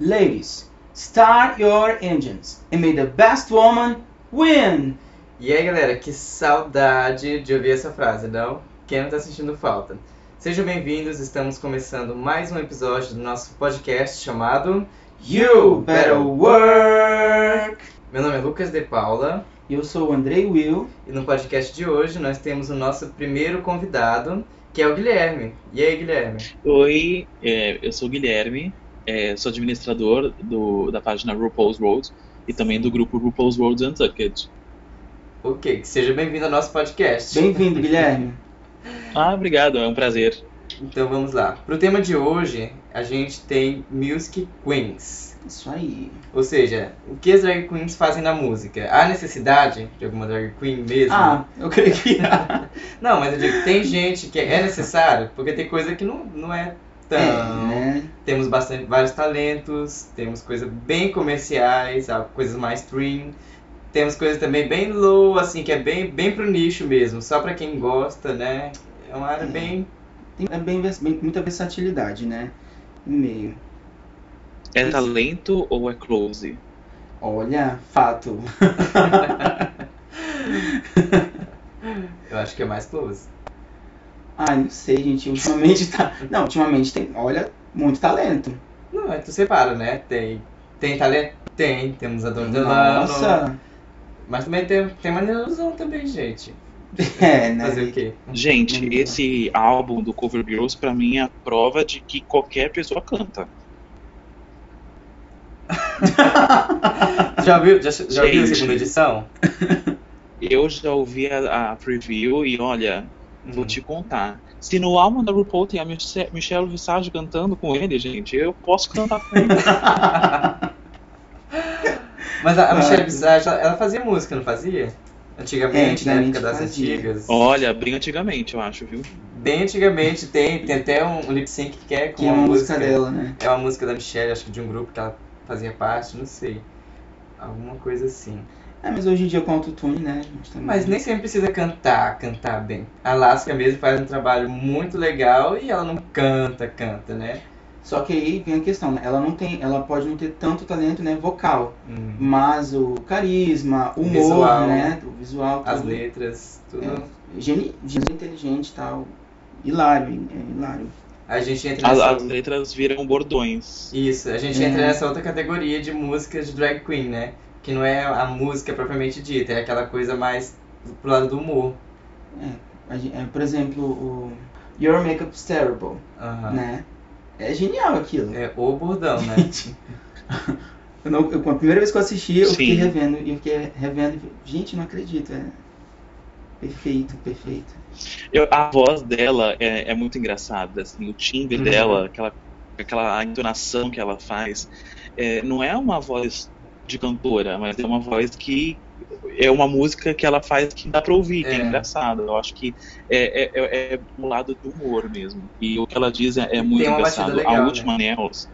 Ladies, start your engines and may the best woman win. E aí, galera, que saudade de ouvir essa frase, não? Quem não tá sentindo falta? Sejam bem-vindos, estamos começando mais um episódio do nosso podcast chamado You Better Work! Meu nome é Lucas de Paula Eu sou o Andrei Will. e no podcast de hoje nós temos o nosso primeiro convidado, que é o Guilherme. E aí, Guilherme? Oi, é, eu sou o Guilherme, é, sou administrador do, da página RuPaul's World e também do grupo RuPaul's World Untucked. Ok, que seja bem-vindo ao nosso podcast. Bem-vindo, Guilherme. Ah, obrigado, é um prazer. Então vamos lá. Pro tema de hoje, a gente tem Music Queens. Isso aí. Ou seja, o que as drag queens fazem na música? Há necessidade de alguma drag queen mesmo? Ah, eu creio que. Não, mas eu digo, tem gente que é necessário, porque tem coisa que não, não é tão. É, né? Temos bastante, vários talentos, temos coisas bem comerciais, coisas mais stream. Temos coisas também bem low, assim, que é bem, bem pro nicho mesmo, só pra quem gosta, né? É uma área É. bem. Tem é bem, bem- muita versatilidade, né? No meio. É Isso. talento ou é close? Olha, fato. Eu acho que é mais close. Ah, não sei, gente. Ultimamente tá. Não, ultimamente tem. Olha, muito talento. Não, é tu separa, né? Tem, tem talento? Tem, temos a Dona Delano. Nossa! Mas também tem, tem maneirosão também, gente. É, né? Fazer o quê? Gente, Não. esse álbum do Cover Girls pra mim é a prova de que qualquer pessoa canta. Já viu, já, já viu a segunda edição? Eu já ouvi a, a preview e olha, vou Hum. te contar. Se no álbum da RuPaul tem a Miche- Michelle Visage cantando com ele, gente, eu posso cantar com ele. Mas a, a. Michelle Visage, ela, ela fazia música, não fazia? Antigamente, É, antigamente na época das fazia. antigas. Olha, bem antigamente, eu acho, viu? Bem antigamente tem, tem até um, um lip sync que é com Que é uma uma música. música dela, né? É uma música da Michelle, acho que de um grupo que ela fazia parte, não sei. Alguma coisa assim. É, mas hoje em dia com autotune, né? também- Mas nem sempre precisa cantar, cantar bem. A Alaska mesmo faz um trabalho muito legal e ela não canta, canta, né? Só que aí vem a questão, né? Ela não tem. Ela pode não ter tanto talento, né? Vocal. Hum. Mas o carisma, o humor, Visual. né? O visual. As tudo. letras, tudo. É, geni, geni inteligente e tal. Hilário, é hilário. A gente entra As, nessa... as letras viram bordões. Isso, a gente É. entra nessa outra categoria de músicas de drag queen, né? Que não é a música propriamente dita, é aquela coisa mais pro lado do humor. Gen- é, por exemplo, o Your Makeup's Terrible, Aham. né? É genial aquilo. É o bordão, né? Gente, eu não, eu, a primeira vez que eu assisti, eu fiquei Sim. revendo, e eu fiquei revendo, e, gente, não acredito, é perfeito, perfeito. Eu- a voz dela é, é muito engraçada, assim, o timbre Uhum. dela, aquela, aquela entonação que ela faz, é, não é uma voz de cantora, mas é uma voz que é uma música que ela faz que dá pra ouvir, que é, É. engraçado. Eu acho que é, é, é, é um lado do humor mesmo. E o que ela diz é, é muito engraçado. legal, a né? última Nels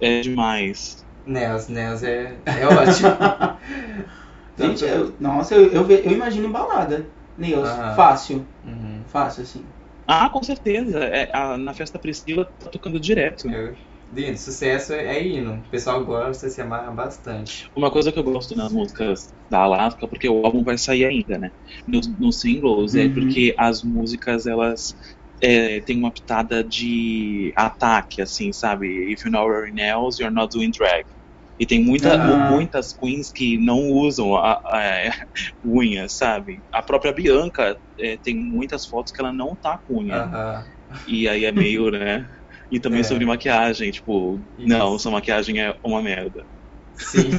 é demais. Nels, Nels é, é ótimo. Gente, eu- nossa, eu, eu, eu imagino balada, Neils, Aham. fácil, Uhum. fácil, assim. Ah, com certeza. É, a- na festa Priscila tá tocando direto. Eu- Lindo, sucesso é, é hino. O pessoal gosta, se amarra bastante. Uma coisa que eu gosto nas músicas da Alaska, porque o álbum vai sair ainda, né? Nos, nos singles, é Uhum. porque as músicas, elas é, têm uma pitada de ataque, assim, sabe? If you know your nails, you're not doing drag. E tem muita, Ah. muitas queens que não usam a, a- unhas, sabe? A própria Bianca é, tem muitas fotos que ela não tá com unha. E aí é meio, né? E também É. sobre maquiagem, tipo, Isso. não, sua maquiagem é uma merda. Sim.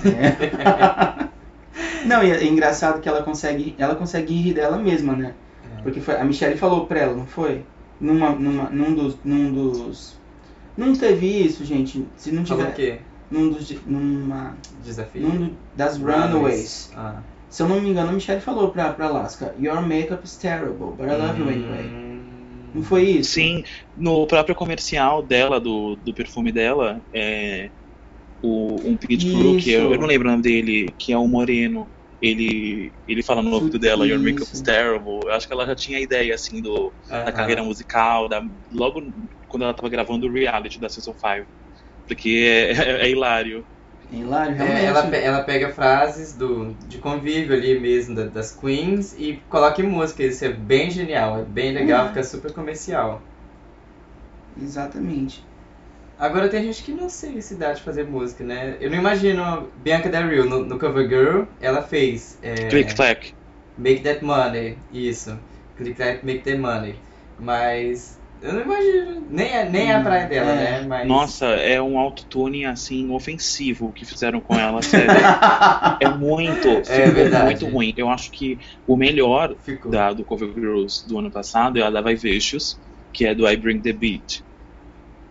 Não, e é engraçado que ela consegue, ela consegue rir dela mesma, né? Porque foi, a Michelle falou pra ela, não foi? Numa, numa, num dos, num dos, não teve isso, gente. Se não Falou o tiver, quê? num dos, numa, Desafio. num do- das Runaways. Ah. Se eu não me engano, a Michelle falou pra, pra Alaska, Your makeup is terrible, but I love you anyway. Hum. Não foi isso? Sim, no próprio comercial dela, do, do perfume dela, é o, um Pit Crew, que eu, eu não lembro o nome dele, que é o Moreno. Ele, ele fala no ouvido dela, Your makeup is terrible. Eu acho que ela já tinha ideia, assim, do, da carreira musical, da, logo quando ela tava gravando o reality da Season 5. Porque é, é, é hilário. É hilário, É, realmente. ela, pe- ela pega frases do, de convívio ali mesmo da- das queens e coloca em música. Isso é bem genial, é bem legal, Uhum. fica super comercial. Exatamente. Agora tem gente que não sei se dá de fazer música, né? Eu não imagino Bianca Del Rio no, no Cover Girl, ela fez é, Click clack. Make That Money, isso. Click Clack Make That Money. Mas eu não imagino, nem é, nem é a praia dela, É. né? Mas Nossa, é um autotune assim ofensivo que fizeram com ela, sério. é muito, ficou verdade. muito ruim. Eu acho que o melhor ficou. da, do Cover Girls do ano passado é a da Vivacious, que é do I Bring the Beat.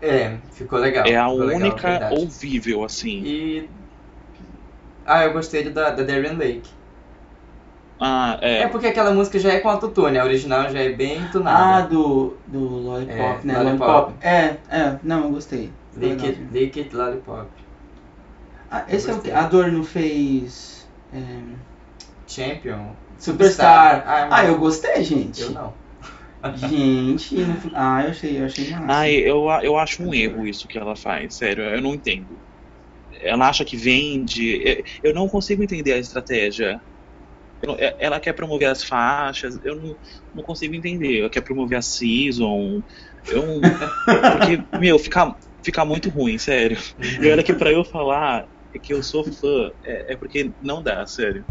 É, ficou legal. é a ficou legal, única verdade. ouvível, assim. E. Ah, eu gostei da, da Darien Lake. Ah, É. é. porque aquela música já é com autotune, a original já é bem Ah, tunada. do, do Lollipop, É, né? Lollipop. Lollipop. É, é, não, eu gostei. Lick Lick Lollipop. Ah, esse é o que? A Adorno fez. é, Champion. Superstar. Ah, Ah, eu gostei, gente. Eu não. Gente, no fi- ah, eu achei, eu achei massa. Ai, eu, eu acho um erro isso que ela faz, sério, eu não entendo. Ela acha que vende. é, Eu não consigo entender a estratégia. É- Ela quer promover as faixas, eu não, não consigo entender. Ela quer promover a season. Eu porque, meu, fica, fica muito ruim, sério. E olha que pra eu falar que eu sou fã, é, é porque não dá, sério.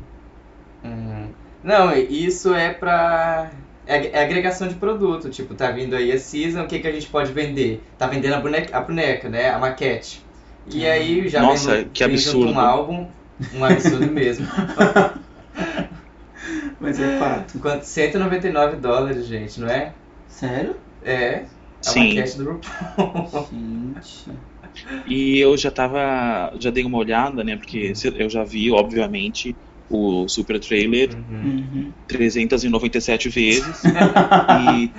Uhum. Não, isso é pra. É é agregação de produto. Tipo, tá vindo aí a season, o que, que a gente pode vender? Tá vendendo a boneca, a boneca né? A maquete. E aí já Nossa, vem, que vem junto absurdo. um álbum. Um absurdo mesmo. Mas é fato. Quanto? 199 dólares, gente, não é? Sério? É. A Sim. maquete do RuPaul. Gente. E eu já tava. Já dei uma olhada, né? Porque se- eu já vi, obviamente, o super trailer Uhum. Uhum. 397 vezes. e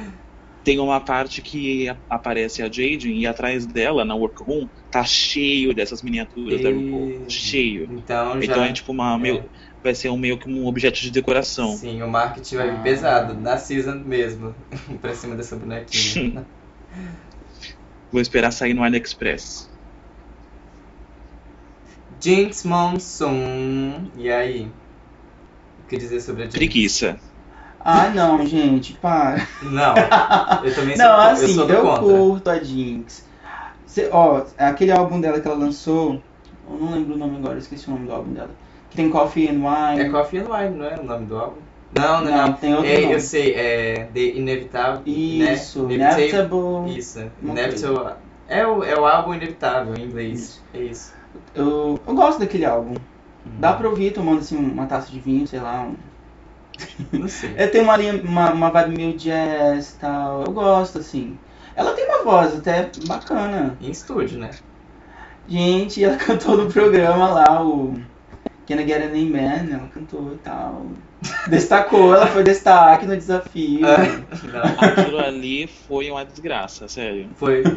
tem uma parte que aparece a Jade e atrás dela, na workroom, tá cheio dessas miniaturas da RuPaul. E- Cheio. Então já. Então é tipo uma. é. meio- vai ser um, meio que um objeto de decoração. Sim, o marketing vai vir Ah. pesado, na season mesmo, pra cima dessa bonequinha. Vou esperar sair no AliExpress. Jinx Monsoon. E aí? O que dizer sobre a Jinx? Preguiça. Ah, não, gente, para. Não, eu também sou, Não, eu assim, sou do eu contra. curto a Jinx. Cê- ó, aquele álbum dela que ela lançou, eu não lembro o nome agora, eu esqueci o nome do álbum dela. Que tem Coffee and Wine. É Coffee and Wine, não é o nome do álbum? Não, não, Não, não. tem outro É, nome. eu sei, é The Inevitável. Isso, né? Inevitable. Isso, Inevitable. É o, é o álbum inevitável em inglês. É isso. Eu, eu gosto daquele álbum. Dá Hum. pra ouvir tomando assim uma taça de vinho, sei lá. Um... Não sei. É, tem uma linha, uma, uma vibe meio jazz e tal. Eu gosto, assim. Ela tem uma voz até bacana. Em estúdio, né? Gente, ela cantou no programa lá, o Can I Get a Name Man, ela cantou e tal. Destacou, ela foi destaque no desafio. Não, Aquilo ali foi uma desgraça, sério. foi.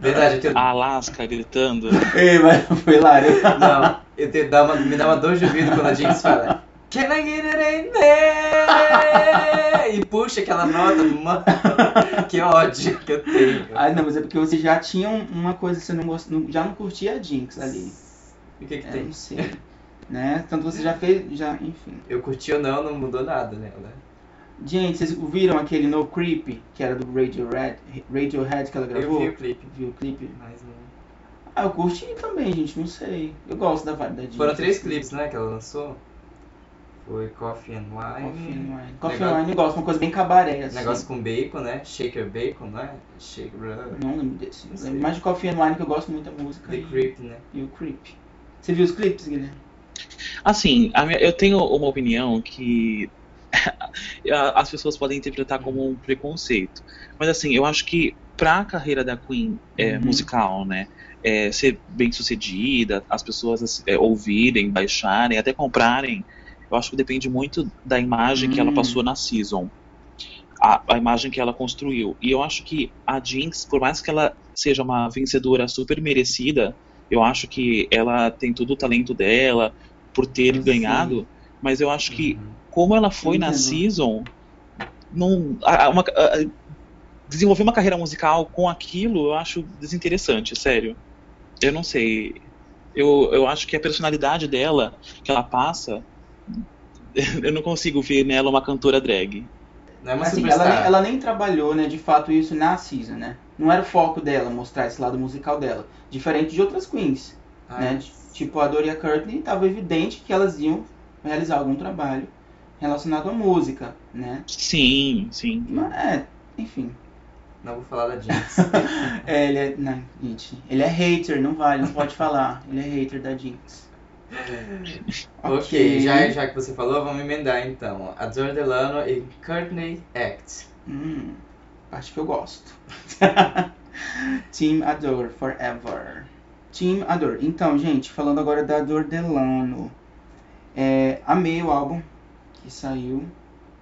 Verdade, eu tenho, A Alaska gritando. Ei, mas foi hilário. Não, eu tenho, dá uma, me dá uma dor de ouvido quando a Jinx fala Can I get it in there? E puxa aquela nota, mano. Que ódio que eu tenho. Ah, não, mas é porque você já tinha um- uma coisa que você não gost... não- já não curtia a Jinx ali. E o que que É, tem? não sei. Né? Tanto você já fez, já, enfim. Eu curti ou não, não mudou nada nela. Gente, vocês viram aquele No Creep, que era do Radiohead, Radiohead que ela Eu gravou? vi o clipe, Viu o clipe? mas não... Ah, eu curti também, gente, não sei. Eu gosto da vibe da Jinx. Foram três clipes, né, que ela lançou. Foi Coffee and Coffee Wine. and Wine. Coffee Negócio- and Wine eu gosto, uma coisa bem cabaré, assim. Negócio com bacon, né? Shaker bacon, não é? Shaker... Não lembro desse. Não. Lembro mais de Coffee and Wine, que eu gosto muito da música. The e- Creep, né? E o Creep. Você viu os clipes, Guilherme? Assim, a minha- eu tenho uma opinião que as pessoas podem interpretar como um preconceito. Mas assim, eu acho que pra carreira da Queen é, Uhum. musical, né? é, ser bem sucedida, as pessoas é, ouvirem, baixarem, até comprarem, eu acho que depende muito da imagem que ela Hum. passou na season. A, a imagem que ela construiu. E eu acho que a Jinx, por mais que ela seja uma vencedora super merecida, eu acho que ela tem todo o talento dela por ter Sim. ganhado, mas eu acho que Uhum. como ela foi na Entendo. season, não, a- uma- a- desenvolver uma carreira musical com aquilo, eu acho desinteressante, sério. Eu não sei. Eu, eu acho que a personalidade dela, que ela passa, eu não consigo ver nela uma cantora drag. Não é uma Assim, ela, nem, ela nem trabalhou, né, de fato, isso na season, né? Não era o foco dela mostrar esse lado musical dela. Diferente de outras queens, Ah, né? Tipo a Doria Courtney, estava evidente que elas iam realizar algum trabalho relacionado à música, né? Sim, sim. Mas, é, enfim. Não vou falar da Jinx. É, ele é. Não, gente. Ele é hater, não vale, não pode falar. Ele é hater da Jinx. ok, já, já que você falou, vamos emendar então. Adore Delano e Courtney Act. Hum, parte que eu gosto. Team Adore Forever. Team Adore. Então, gente, falando agora da Adore Delano. É, amei o álbum que saiu.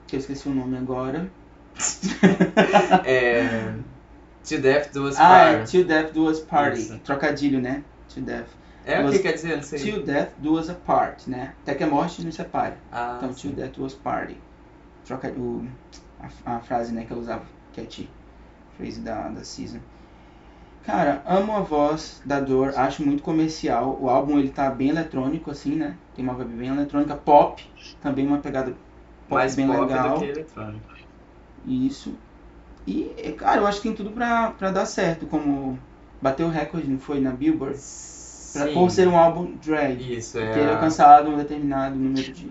Que eu esqueci o nome agora. É, To Death Do Us Ah, é. Till Death Do Us Party. Isso. Trocadilho, né? Till Death. É o que quer dizer? Não sei. Till Death Do Us Apart, né? Até que a morte nos separe. Ah, Então, sim. Till Death Do Us Party. Troca o, a, a frase, né, que ela usava. Que é T. Phrase da, da season. Cara, amo a voz da Dor, acho muito comercial. O álbum ele tá bem eletrônico, assim, né? Tem uma vibe bem eletrônica. Pop, também uma pegada pop Mais bem pop legal. do que eletrônico. Isso. E, é, cara, eu acho que tem tudo pra, pra dar certo. Como bateu o recorde, não foi? Na Billboard. Pra, por ser um álbum drag. Isso, é. Ter a- alcançado um determinado número de,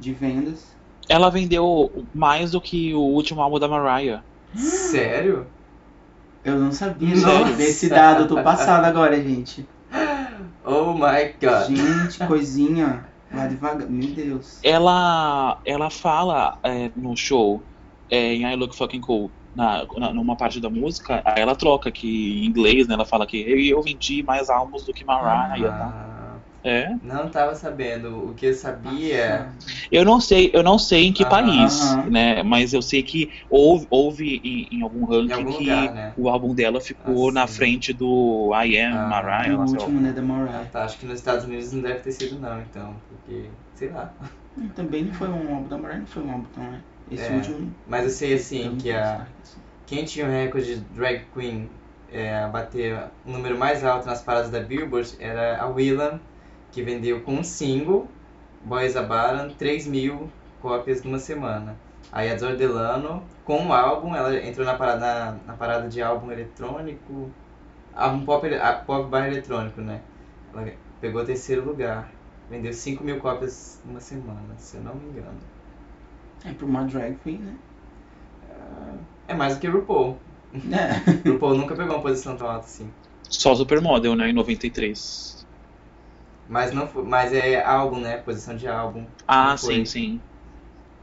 de vendas. Ela vendeu mais do que o último álbum da Mariah. Sério? Eu não sabia Nossa. desse dado, eu tô passado agora, gente. Oh my god. Gente, coisinha. Vai devagar. Meu Deus. Ela, ela fala é, no show, é, em I Look Fucking Cool, na, na- numa parte da música, aí ela troca que em inglês, né? Ela fala que eu, eu vendi mais álbuns do que Mariah. tá? Ah, É. não tava sabendo. O que eu sabia. Eu não sei, eu não sei em que Ah, país, aham. né? Mas eu sei que houve, houve em, em algum ranking Em algum que lugar, né? o álbum dela ficou Ah, na frente do I Am Ah, Mariah. o último, né, da Ah, Mariah. tá. Acho que nos Estados Unidos não deve ter sido, não, então. Porque, sei lá. Também não foi um álbum da Mariah, não foi um álbum tão, né? Esse É, último. Mas eu sei, assim, eu que a. Quem tinha o recorde de drag queen é, bater o número mais alto nas paradas da Billboard era a Willam, que vendeu com um single, Boys a Baron, 3 mil cópias numa semana. Aí a Dor Delano, com um álbum, ela entrou na parada, na, na parada de álbum eletrônico, álbum pop, a pop bar eletrônico, né? Ela pegou o terceiro lugar, vendeu 5 mil cópias numa semana, se eu não me engano. É pra uma drag queen, né? É mais do que RuPaul. É. RuPaul nunca pegou uma posição tão alta assim. Só Supermodel, né? Em 93. Mas não foi, mas é álbum, né? Posição de álbum. Ah, sim, sim.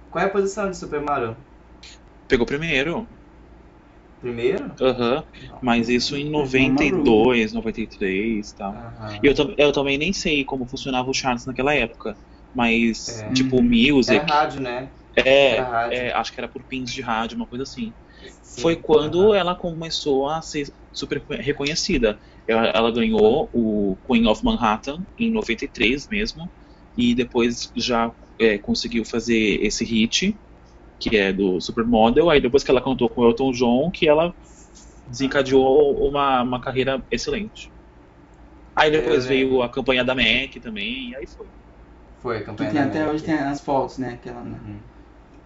Qual é a posição de Super Mario? Pegou primeiro. Primeiro? Aham. Mas isso em 92, 93 e tal. Aham. E eu, eu também nem sei como funcionava o charts naquela época. Mas, É. tipo, Uhum. music. Era rádio, né? É, é, acho que era por pins de rádio, uma coisa assim. Sim, Foi quando ela começou a ser super reconhecida. Ela, ela ganhou o Queen of Manhattan em 93 mesmo. E depois já é, conseguiu fazer esse hit, que é do Supermodel. Aí depois que ela cantou com o Elton John, que ela desencadeou uma, uma carreira excelente. Aí depois Eu veio lembro. a campanha da MAC também, e aí foi. Foi a Que campanha tem da até Mac. hoje tem as fotos, né? Que ela, Uhum.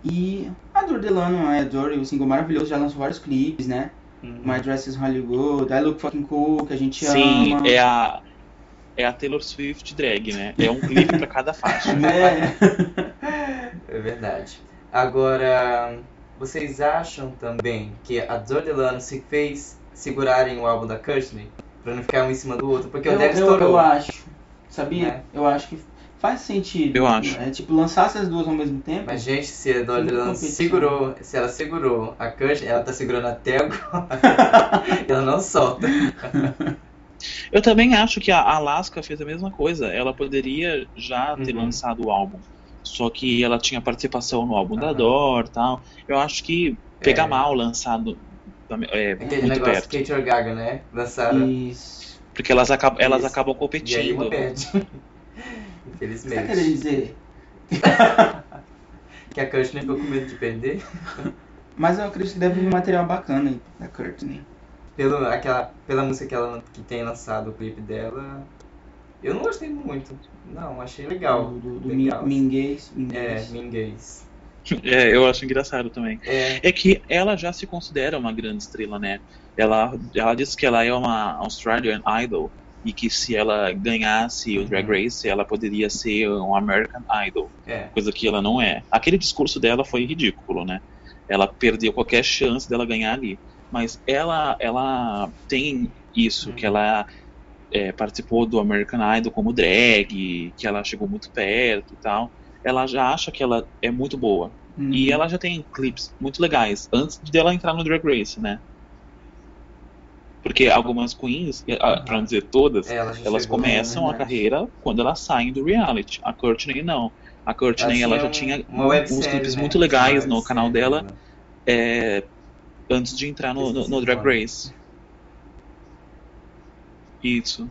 E a Dor Delano, a Dor, o single maravilhoso, já lançou vários clipes, né? Uhum. My Dress is Hollywood, I Look Fucking Cool, que a gente Sim, ama. é a, é a Taylor Swift drag, né? É um clipe pra cada faixa. Né? É verdade. Agora, vocês acham também que a Dor Delano se fez segurarem o álbum da Courtney? Pra não ficar um em cima do outro? Porque o eu, dela eu, estourou. eu acho. Sabia? Né? Eu acho que faz sentido. Eu acho. É tipo, lançar essas duas ao mesmo tempo. Mas, gente, se a competição. segurou, se ela segurou a Courtney, ela tá segurando até agora. ela não solta. Eu também acho que a Alaska fez a mesma coisa. Ela poderia já ter Uhum. lançado o álbum. Só que ela tinha participação no álbum da Aham. Dor e tal. Eu acho que pega É. mal lançado é, Aquele muito negócio perto. Kate or Gaga, né? Lançaram. Isso. Porque elas, acabam elas Isso. acabam E aí uma competindo. Perde. O que você Infelizmente. tá querendo dizer? Que a Courtney ficou com medo de perder. Mas eu acredito que deve vir um material bacana aí da Courtney. Pelo, aquela, pela música que ela que tem lançado o clipe dela, eu não gostei muito. Não, achei legal. Do, do legal. Minguês. É, Minguês. É, eu acho engraçado também. É, É que ela já se considera uma grande estrela, né? Ela, ela disse que ela é uma Australian Idol e que se ela ganhasse o Drag Race, ela poderia ser um American Idol, é. coisa que ela não é. Aquele discurso dela foi ridículo, né? Ela perdeu qualquer chance dela ganhar ali. Mas ela, ela tem isso, que ela é, participou do American Idol como drag, que ela chegou muito perto e tal. Ela já acha que ela é muito boa. Uhum. E ela já tem clipes muito legais antes dela entrar no Drag Race, né? Porque algumas queens, ah, pra não dizer todas, É, ela elas começam a carreira quando elas saem do reality. A Courtney não. A Courtney Ela ela, já tinha uns clipes né? muito legais no canal dela né? é, antes de entrar no, no- no Drag Race. Isso.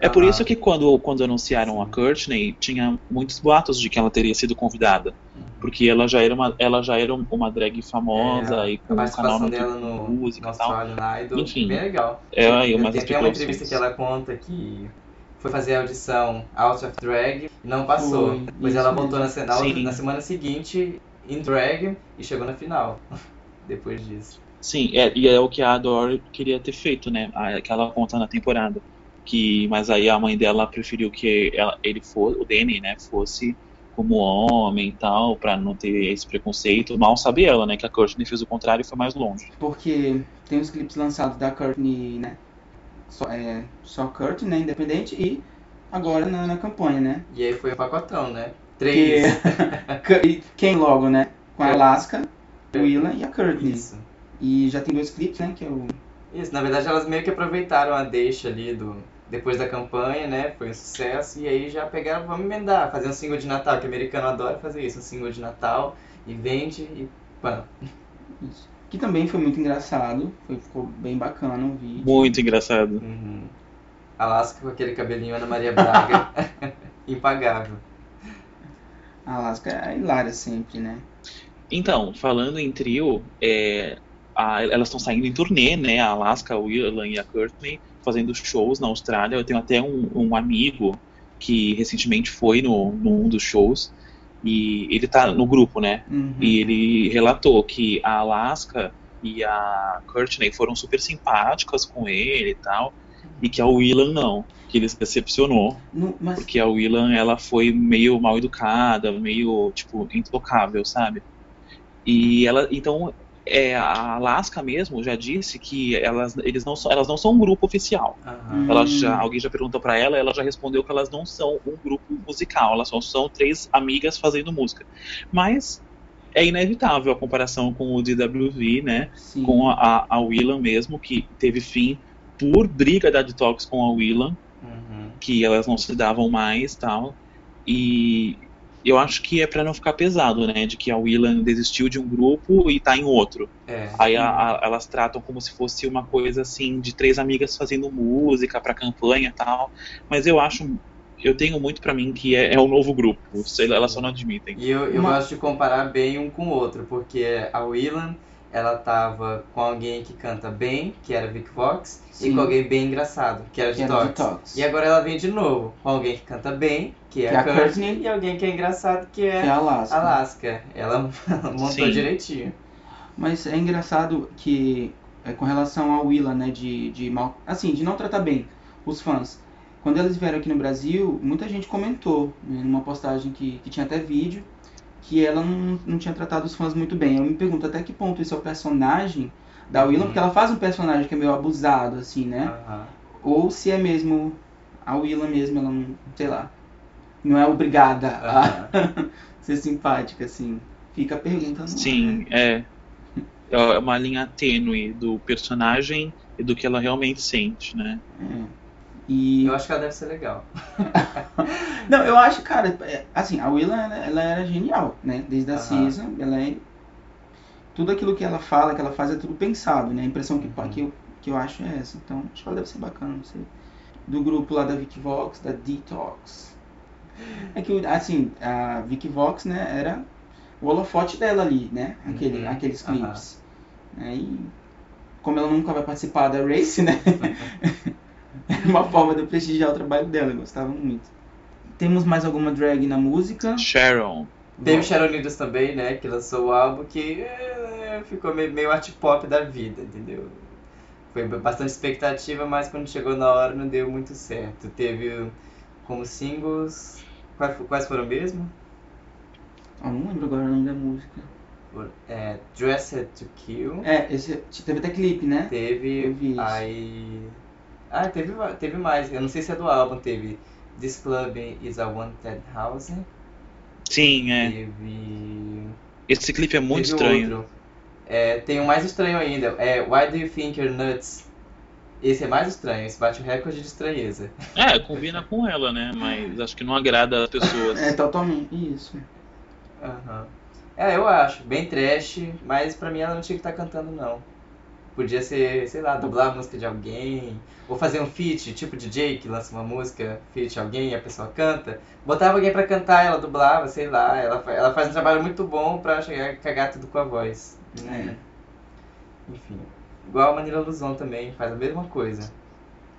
É por Ah. isso que quando, quando anunciaram a Courtney, tinha muitos boatos de que ela teria sido convidada. Porque ela já era uma, ela já era uma drag famosa É, e com a um canal participação muito dela de no, música no e tal. Idol, Enfim. bem legal. É, aí, umas tenho até uma entrevista que ela conta que foi fazer a audição Out of Drag e não passou. Isso ela voltou na, na, na semana seguinte em drag e chegou na final. Depois disso. Sim, é, e é o que a Adore queria ter feito, né? A- Que ela conta na temporada. Que, mas aí a mãe dela preferiu que ela- ele fosse, o Danny, né, fosse como homem e tal, pra não ter esse preconceito. Mal sabe ela, né, que a Courtney fez o contrário e foi mais longe. Porque tem os clipes lançados da Courtney, né? Só, é, só Courtney, né? Independente, e agora na, na campanha, né? E aí foi o pacotão, né? Que, Três. e quem logo, né? Com a Alaska, o Willa e a Courtney. Isso. E já tem dois clipes, né? Que é o. Isso, na verdade elas meio que aproveitaram a deixa ali do depois da campanha, né? Foi um sucesso e aí já pegaram, vamos emendar, fazer um single de Natal, que o americano adora fazer isso, um single de Natal e vende e pã. Isso. Que também foi muito engraçado. Foi, ficou bem bacana o vídeo. Muito engraçado. Uhum. Alaska com aquele cabelinho Ana Maria Braga, impagável. A Alaska é hilária sempre, né? Então, falando em trio, é, a- elas estão saindo em turnê, né? A Alaska, o Willan e a Courtney fazendo shows na Austrália. Eu tenho até um, um amigo que recentemente foi no, num dos shows e ele tá no grupo, né? Uhum. E ele relatou que a Alaska e a Courtney foram super simpáticas com ele e tal, e que a Willan não, que ele se decepcionou, No- mas porque a Willan ela foi meio mal educada, meio tipo intocável, sabe? E ela, então, é, a Alaska mesmo já disse que elas, eles não são, elas não são um grupo oficial. Aham. Hum. Ela já, alguém já perguntou pra ela, ela já respondeu que elas não são um grupo musical, elas só são três amigas fazendo música. Mas é inevitável a comparação com o DWV, né? sim. Com a, a Willan mesmo, que teve fim por briga da Detox com a Willan, Uhum. que elas não se davam mais tal. E eu acho que é pra não ficar pesado, né? De que a Willan desistiu de um grupo e tá em outro. É. Aí a- a- elas tratam como se fosse uma coisa assim de três amigas fazendo música pra campanha e tal. Mas eu acho, eu tenho muito pra mim que é, é um novo grupo. Sei lá, elas só não admitem. E eu, eu Uma- gosto de comparar bem um com o outro, porque a Willan, ela tava com alguém que canta bem, que era Vic Vox, e Sim. com alguém bem engraçado, que era Que Detox. E agora ela vem de novo com alguém que canta bem, que é Que é a a Courtney, Courtney. e alguém que é engraçado, que Que é é a Alaska. Alaska. Ela montou Sim. direitinho. Mas é engraçado que, é, com relação ao Willa, né, de, de mal, assim, de não tratar bem os fãs. Quando eles vieram aqui no Brasil, muita gente comentou, né, numa postagem que, que tinha até vídeo, que ela não, não tinha tratado os fãs muito bem. Eu me pergunto até que ponto isso é o personagem da Willa, Uhum. porque ela faz um personagem que é meio abusado, assim, né? Aham. Ou se é mesmo a Willa mesmo, ela não, sei lá, não é obrigada a Aham. ser simpática, assim. Fica a pergunta. ar, Sim, né? é. É uma linha tênue do personagem e do que ela realmente sente, né? É. E Eu acho que ela deve ser legal. Não, eu acho, cara, é, assim, a Willa, ela, ela era genial, né? Desde a Aham. season, ela é... Tudo aquilo que ela fala, que ela faz, é tudo pensado, né? A impressão que, Uhum. que, eu, que eu acho é essa. Então, acho que ela deve ser bacana, não sei. Do grupo lá da Vicky Vox, da Detox. É que, assim, a Vicky Vox, né, era o holofote dela ali, né? Aquele, Uhum, Aqueles clipes. Né, E como ela nunca vai participar da Race, né? Era uma forma de eu prestigiar o trabalho dela, eu gostava muito. Temos mais alguma drag na música? Sharon. Teve Sharon Needles também, né? Que lançou o álbum que é, ficou meio, meio art pop da vida, entendeu? Foi bastante expectativa, mas quando chegou na hora não deu muito certo. Teve como singles. Quais, quais foram mesmo? Ah, não lembro agora o nome da música. É, Dressed to Kill. É, esse teve até clipe, né? Teve. Eu vi isso. Aí. Ah, teve, teve mais. Eu não sei se é do álbum. Teve This Club is a Wanted House. Sim, é. Teve. Esse clipe é muito Teve estranho. outro. É, tem um mais estranho ainda. É Why Do You Think You're Nuts? Esse é mais estranho. Esse bate o recorde de estranheza. É, combina com ela, né? Mas acho que não agrada as pessoas. É, totalmente. Isso. Aham. É, eu acho. Bem trash, mas pra mim ela não tinha que estar cantando, não. Podia ser, sei lá, dublar a música de alguém. Ou fazer um feat, tipo DJ que lança uma música, feat alguém e a pessoa canta. Botava alguém pra cantar, ela dublava, sei lá. Ela, ela faz um trabalho muito bom pra chegar, cagar tudo com a voz. É. Enfim. Igual a Manila Luzon também, faz a mesma coisa.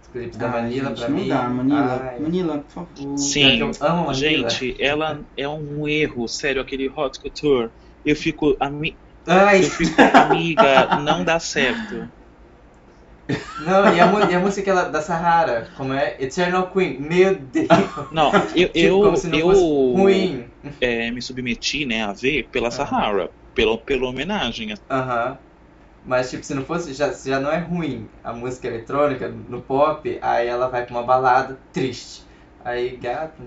Os clipes da Ah, Manila gente, pra não mim. dá, Manila. ai, Manila, por favor. Sim, eu amo Manila. gente, ela é um erro, sério, aquele hot couture. Eu fico, ami Ai, eu fico amiga, não dá certo. não, e a, e a música ela- da Sahara, como é? Eternal Queen. Meu Deus. Não, eu, Tipo, eu, não eu fosse ruim. é, me submeti, né, a ver pela Ah. Sahara, pela, pela homenagem. Aham. Mas, tipo, se não fosse, já, já não é ruim a música eletrônica no pop, aí ela vai pra uma balada triste. Aí, gato.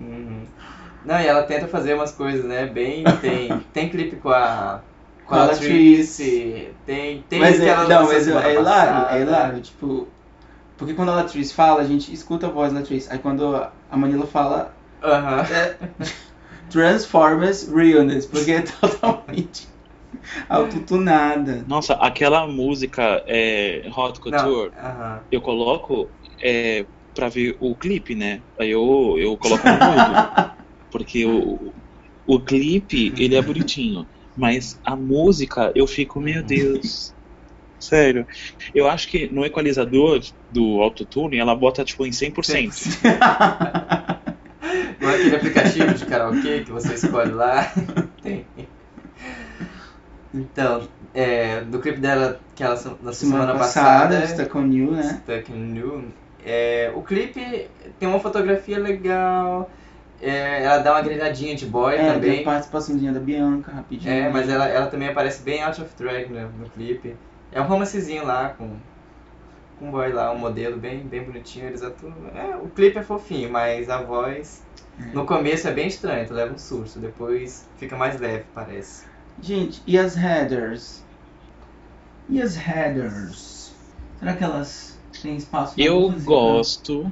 Uhum. Não, e ela tenta fazer umas coisas, né? Bem. Tem, tem clipe com a. Com a Com a Latrice. Tem. Tem mas é, ela não, mas semana é hilário, é hilário, tipo... Porque quando a Latrice fala, a gente escuta a voz da Latrice. Aí quando a Manila fala, Aham. é Transformers Realness, porque é totalmente autotunada. Nossa, aquela música é, Hot Não, Couture, aham. eu coloco é, pra ver o clipe, né? Aí eu, eu coloco no mudo. Porque o, o clipe, ele é bonitinho. Mas a música, eu fico, meu Deus. Sério. Eu acho que no equalizador do autotune, ela bota tipo em 100%. Não é aquele aplicativo de karaokê que você escolhe lá? Tem. Então, é, do clipe dela que ela lançou semana, Semana passada, passada, Stuck on You, né? Stuck in You, é, o clipe tem uma fotografia legal, é, ela dá uma grenadinha de boy É, tem a também. participaçãozinha da Bianca, rapidinho. É, mas ela, ela também aparece bem out of drag no, no clipe. É um romancezinho lá com, com um boy lá, um modelo bem, bem bonitinho, eles atuam. É, o clipe é fofinho, mas a voz. No começo é bem estranho, tu leva um susto, depois fica mais leve, parece. Gente, e as headers? E as headers? Será que elas têm espaço na Eu música? gosto.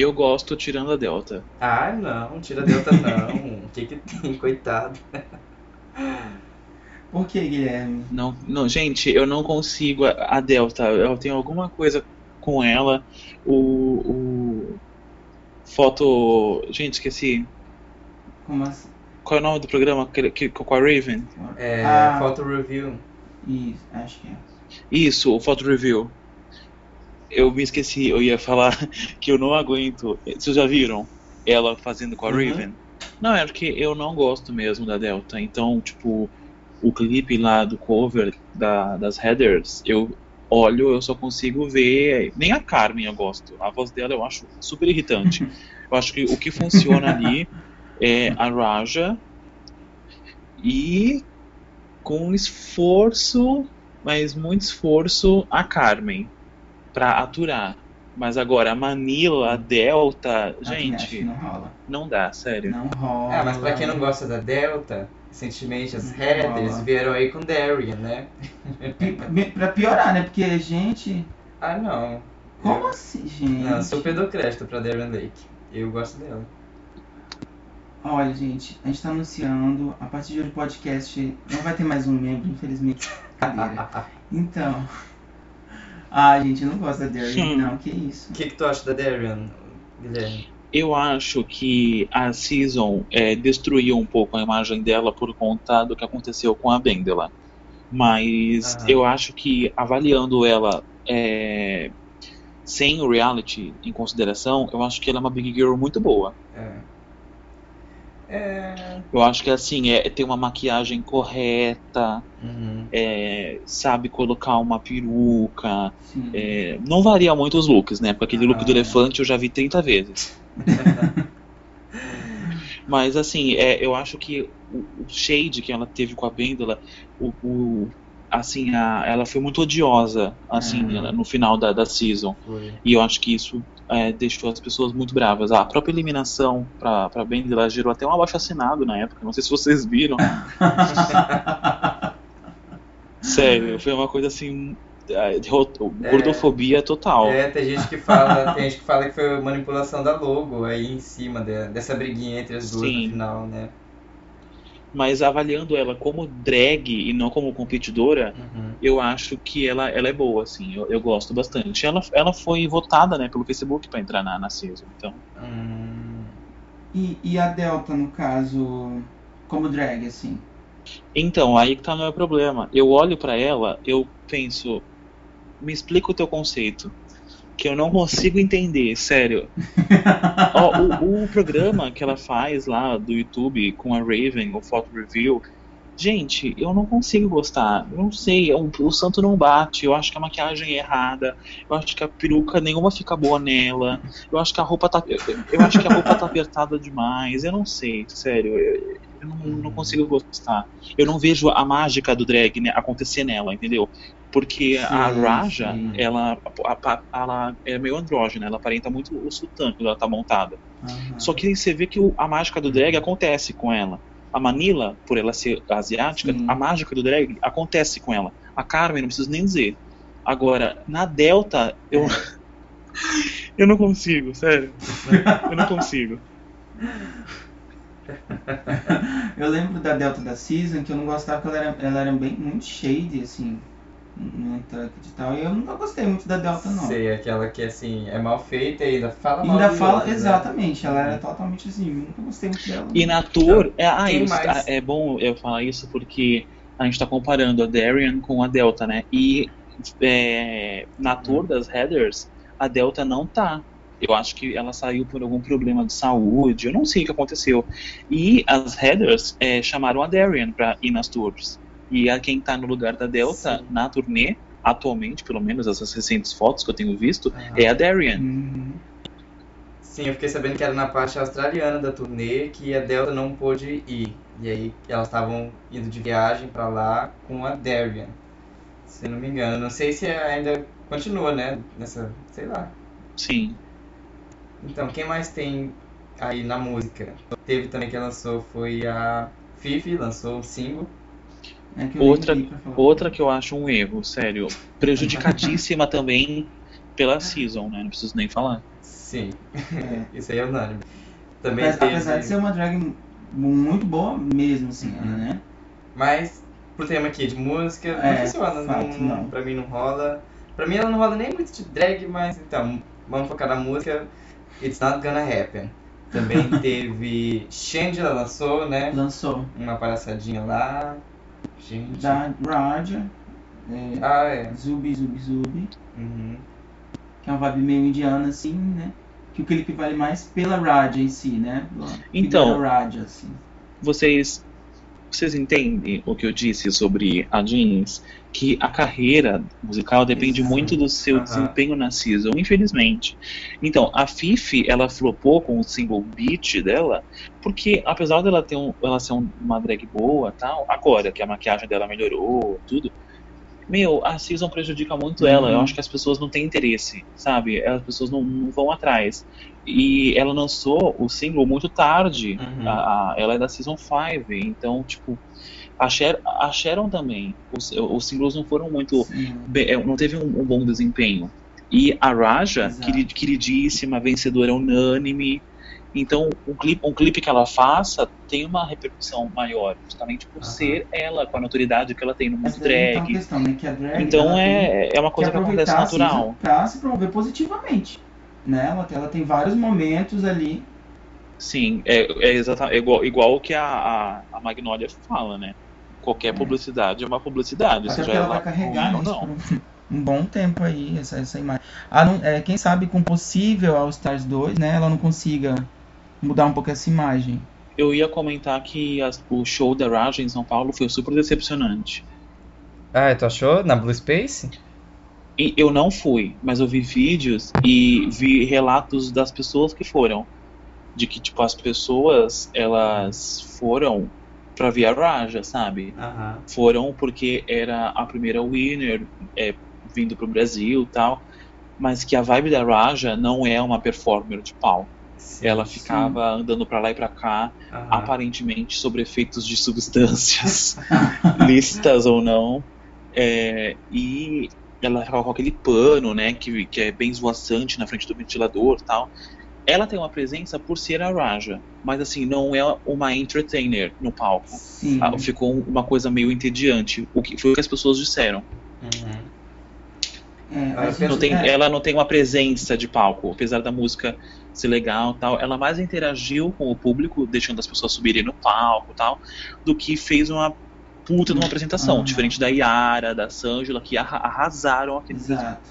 Eu gosto tirando a Delta. Ah, não, tira a Delta não. O que que tem, coitado. Por que, Guilherme? Não, não, gente, eu não consigo. A a Delta, eu tenho alguma coisa com ela. O. o foto. Gente, esqueci. Como assim? Qual é o nome do programa que, que, com a Raven? É, Ah. photo review. Isso, acho que é. Isso, o Photo Review. Eu me esqueci, eu ia falar que eu não aguento. Vocês já viram ela fazendo com a Uhum. Raven? Não, é porque eu não gosto mesmo da Delta. Então, tipo, o clipe lá do cover da, das headers, eu olho, eu só consigo ver. Nem a Carmen eu gosto. A voz dela eu acho super irritante. eu acho que o que funciona ali é a Raja e com esforço, mas muito esforço, a Carmen pra aturar. Mas agora a Manila, a Delta, Acho gente, não rola. não dá, sério. Não rola. Ah, mas pra quem não gosta da Delta, recentemente as Não headers rola. vieram aí com Darian, né? Pra piorar, né? Porque, gente. Ah, não. Como assim, gente? Não, super dou crédito pra Darian Lake. Eu gosto dela. Olha, gente, a gente tá anunciando. A partir de hoje o podcast não vai ter mais um membro, infelizmente. Então. Ah, gente, eu não gosto da Darian, não, que isso. O que, que tu acha da Darian, Guilherme? Eu acho que a season é, destruiu um pouco a imagem dela por conta do que aconteceu com a Bendela. Mas eu acho que avaliando ela é, sem o reality em consideração, eu acho que ela é uma Big Girl muito boa. É. É. Eu acho que assim, é, tem uma maquiagem correta, Uhum. é, sabe colocar uma peruca. É, não varia muito os looks, né? Porque aquele look do Ah. elefante eu já vi 30 vezes. Mas assim, é, eu acho que o, o shade que ela teve com a Bêndola, o, o- assim, a- ela foi muito odiosa, assim, Uhum. no final da, da season. Foi. E eu acho que isso é, deixou as pessoas muito bravas. A própria eliminação pra, pra Bêndola gerou até um abaixo assinado na época. Não sei se vocês viram. Sério, foi uma coisa assim. é, Gordofobia total. É, tem gente que fala, tem gente que fala que foi manipulação da logo aí em cima de- dessa briguinha entre as duas Sim. no final, né? Mas avaliando ela como drag e não como competidora, Uhum. eu acho que ela, ela é boa, assim, eu, eu gosto bastante. Ela, ela foi votada, né, pelo Facebook pra entrar na, na season, então... Hum, E, e a Delta, no caso, como drag, assim? Então, aí que tá o meu problema. Eu olho pra ela, eu penso, me explica o teu conceito, que eu não consigo entender, sério. Ó, o, o programa que ela faz lá do YouTube com a Raven, o Photo Review, gente, eu não consigo gostar. Eu não sei, o, o santo não bate. Eu acho que a maquiagem é errada. Eu acho que a peruca nenhuma fica boa nela. Eu acho que a roupa tá, eu, eu acho que a roupa tá apertada demais. Eu não sei, sério. Eu, eu não, não consigo gostar. Eu não vejo a mágica do drag né, acontecer nela, entendeu? Porque a Sim, Raja, sim. ela, a- a- ela é meio andrógena, ela aparenta muito o sultão quando ela tá montada. Aham. Só que você vê que o- a mágica do drag acontece com ela. A Manila, por ela ser asiática, Sim. a mágica do drag acontece com ela. A Carmen, não preciso nem dizer. Agora, na Delta, eu. eu não consigo, sério. Eu não consigo. Eu lembro da Delta da Season que eu não gostava porque ela era, ela era bem muito shade, assim, no Untucked e tal. E eu nunca gostei muito da Delta, não. Sei, aquela que assim, é mal feita e ainda fala mal Ainda fala, outros, né? exatamente, ela era totalmente assim, eu nunca gostei muito dela. E na tour, é, ah, isso, mais? é bom eu falar isso porque a gente tá comparando a Darian com a Delta, né? E é, na tour das Headers, a Delta não tá. Eu acho que ela saiu por algum problema de saúde, eu não sei o que aconteceu. E as Headers é, chamaram a Darian pra ir nas tours. E a quem tá no lugar da Delta Sim. na turnê, atualmente, pelo menos essas recentes fotos que eu tenho visto, Aham. é a Darian. Uhum. Sim, eu fiquei sabendo que era na parte australiana da turnê que a Delta não pôde ir. E aí elas estavam indo de viagem pra lá com a Darian. Se não me engano. Não sei se ainda continua, né? Nessa. sei lá. Sim. Então, quem mais tem aí na música? Teve também que lançou foi a Fifi, lançou um single. É que Outra, outra que eu acho um erro, sério. Prejudicadíssima também pela season, né? Não preciso nem falar. Sim, É. isso aí é unânime. Também Apesar, teve. apesar de ser uma drag muito boa mesmo, assim, Uhum. né? Mas pro tema aqui de música, não É, funciona, fato, não, não. pra mim não rola. Pra mim ela não rola nem muito de drag, mas então, vamos focar na música. It's Not Gonna Happen. Também teve Shangela lançou, né? Lançou Uma palhaçadinha lá. Gente. da Raja, é, Ah, é. Zubi Zubi Zubi, Uhum. que é uma vibe meio indiana, assim, né? Que o clipe vale mais pela Raja em si, né? Então. Raja, assim. Vocês, vocês entendem o que eu disse sobre a Jeans? Que a carreira musical depende Exato. muito do seu Aham. desempenho na season, infelizmente. Então, a Fifi, ela flopou com o single Beat dela, porque apesar dela ter um, ela ser um- uma drag boa tal, agora que a maquiagem dela melhorou, tudo, meu, a season prejudica muito ela. Uhum. Eu acho que as pessoas não têm interesse, sabe? As pessoas não, não vão atrás. E ela lançou o single muito tarde. Uhum. A- a- ela é da Season 5, então, tipo, a, Cher, a Sharon também. Os, os singles não foram muito. Sim. be- é, não teve um, um bom desempenho. E a Raja, Exato. queri- queridíssima, vencedora unânime. Então, um clipe, um clipe que ela faça tem uma repercussão maior, justamente por Aham. ser ela, com a notoriedade que ela tem no mundo Essa é uma drag. questão, né? Que drag Então é, é uma que coisa que acontece aproveitar a season natural. pra se promover positivamente. né? Ela, ela tem vários momentos ali. Sim, é, é, exatamente, é igual, igual o que a, a, a Magnolia fala, né? Qualquer publicidade é uma publicidade, Até seja ela ela vai carregar ou não. um, um bom tempo aí, essa, essa imagem. Ah, não, é, quem sabe com possível All Stars 2, né? Ela não consiga mudar um pouco essa imagem. Eu ia comentar que as- o show da Raja em São Paulo foi super decepcionante. Ah, tu achou? Na Blue Space? E eu não fui, mas eu vi vídeos e vi relatos das pessoas que foram. De que, tipo, as pessoas, elas foram pra ver a Raja, sabe? Foram porque era a primeira winner é, vindo pro Brasil e tal. Mas que a vibe da Raja não é uma performer de palco. Sim, Ela ficava andando pra lá e pra cá, aham. aparentemente sobre efeitos de substâncias, listas ou não. É, e ela ficava com aquele pano, né, que, que é bem esvoaçante na frente do ventilador tal. Ela tem uma presença por ser a Raja, mas assim, não é uma entertainer no palco. Sim. Ah, ficou uma coisa meio entediante, o que foi o que as pessoas disseram. Uhum. É, Não tem, é, ela não tem uma presença de palco, apesar da música ser legal e tal. Ela mais interagiu com o público, deixando as pessoas subirem no palco e tal, do que fez uma puta de uma apresentação, Aham. diferente da Yara, da Sângela, que arra- arrasaram aquele Exato.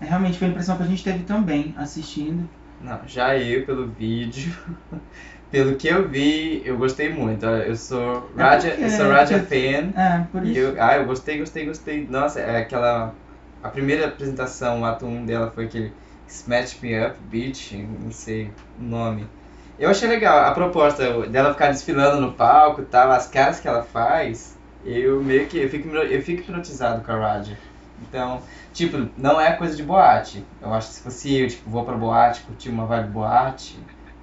É, realmente foi a impressão que a gente teve também assistindo. Não, já eu, pelo vídeo, pelo que eu vi, eu gostei muito. Eu sou É Raja, porque- eu sou Raja fan. É, por E isso. eu, ah, eu gostei, gostei, gostei. Nossa, é aquela. A primeira apresentação, o ato 1 dela foi aquele Smash Me Up Beach, não sei o nome. Eu achei legal a proposta dela ficar desfilando no palco e tal, as caras que ela faz, eu meio que. Eu fico, eu fico hipnotizado com a Raja. Então, tipo, não é coisa de boate. Eu acho que se fosse eu, tipo, vou pra boate, curtir uma vibe boate,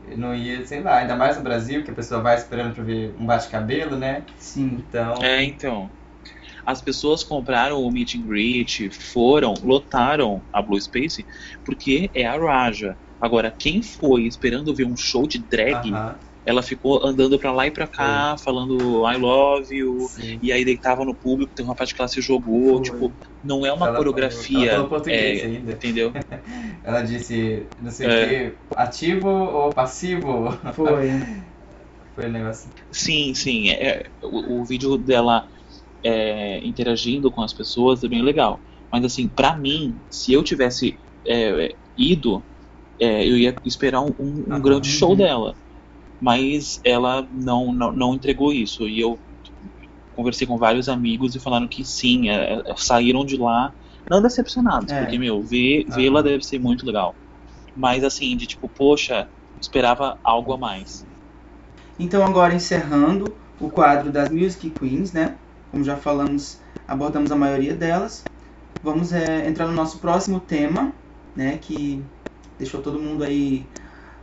eu não ia, sei lá, ainda mais no Brasil, que a pessoa vai esperando pra ver um bate-cabelo, né? Sim. Então. É, então. As pessoas compraram o meet and greet, foram, lotaram a Blue Space, porque é a Raja. Agora, quem foi esperando ver um show de drag, aham, ela ficou andando pra lá e pra cá, falando I love you, sim. e aí deitava no público, tem uma parte que ela se jogou, Foi. tipo, não é uma Ela coreografia, falou- ela falou português é, ainda. entendeu? Ela disse, não sei É. o que, ativo ou passivo? Foi. Foi o negócio. Sim, sim, é, o, o vídeo dela é, interagindo com as pessoas é bem legal, mas assim, pra mim, se eu tivesse é, ido, é, eu ia esperar um, um- um grande show Uhum. dela, mas ela não, não, não entregou isso, e eu conversei com vários amigos e falaram que sim, é, é, saíram de lá não decepcionados, É. porque, meu, Aham. vê-la deve ser muito legal. Mas assim, de tipo, poxa, esperava algo a mais. Então agora encerrando o quadro das Music Queens, né? Como já falamos, abordamos a maioria delas. Vamos é, entrar no nosso próximo tema, né? Que deixou todo mundo aí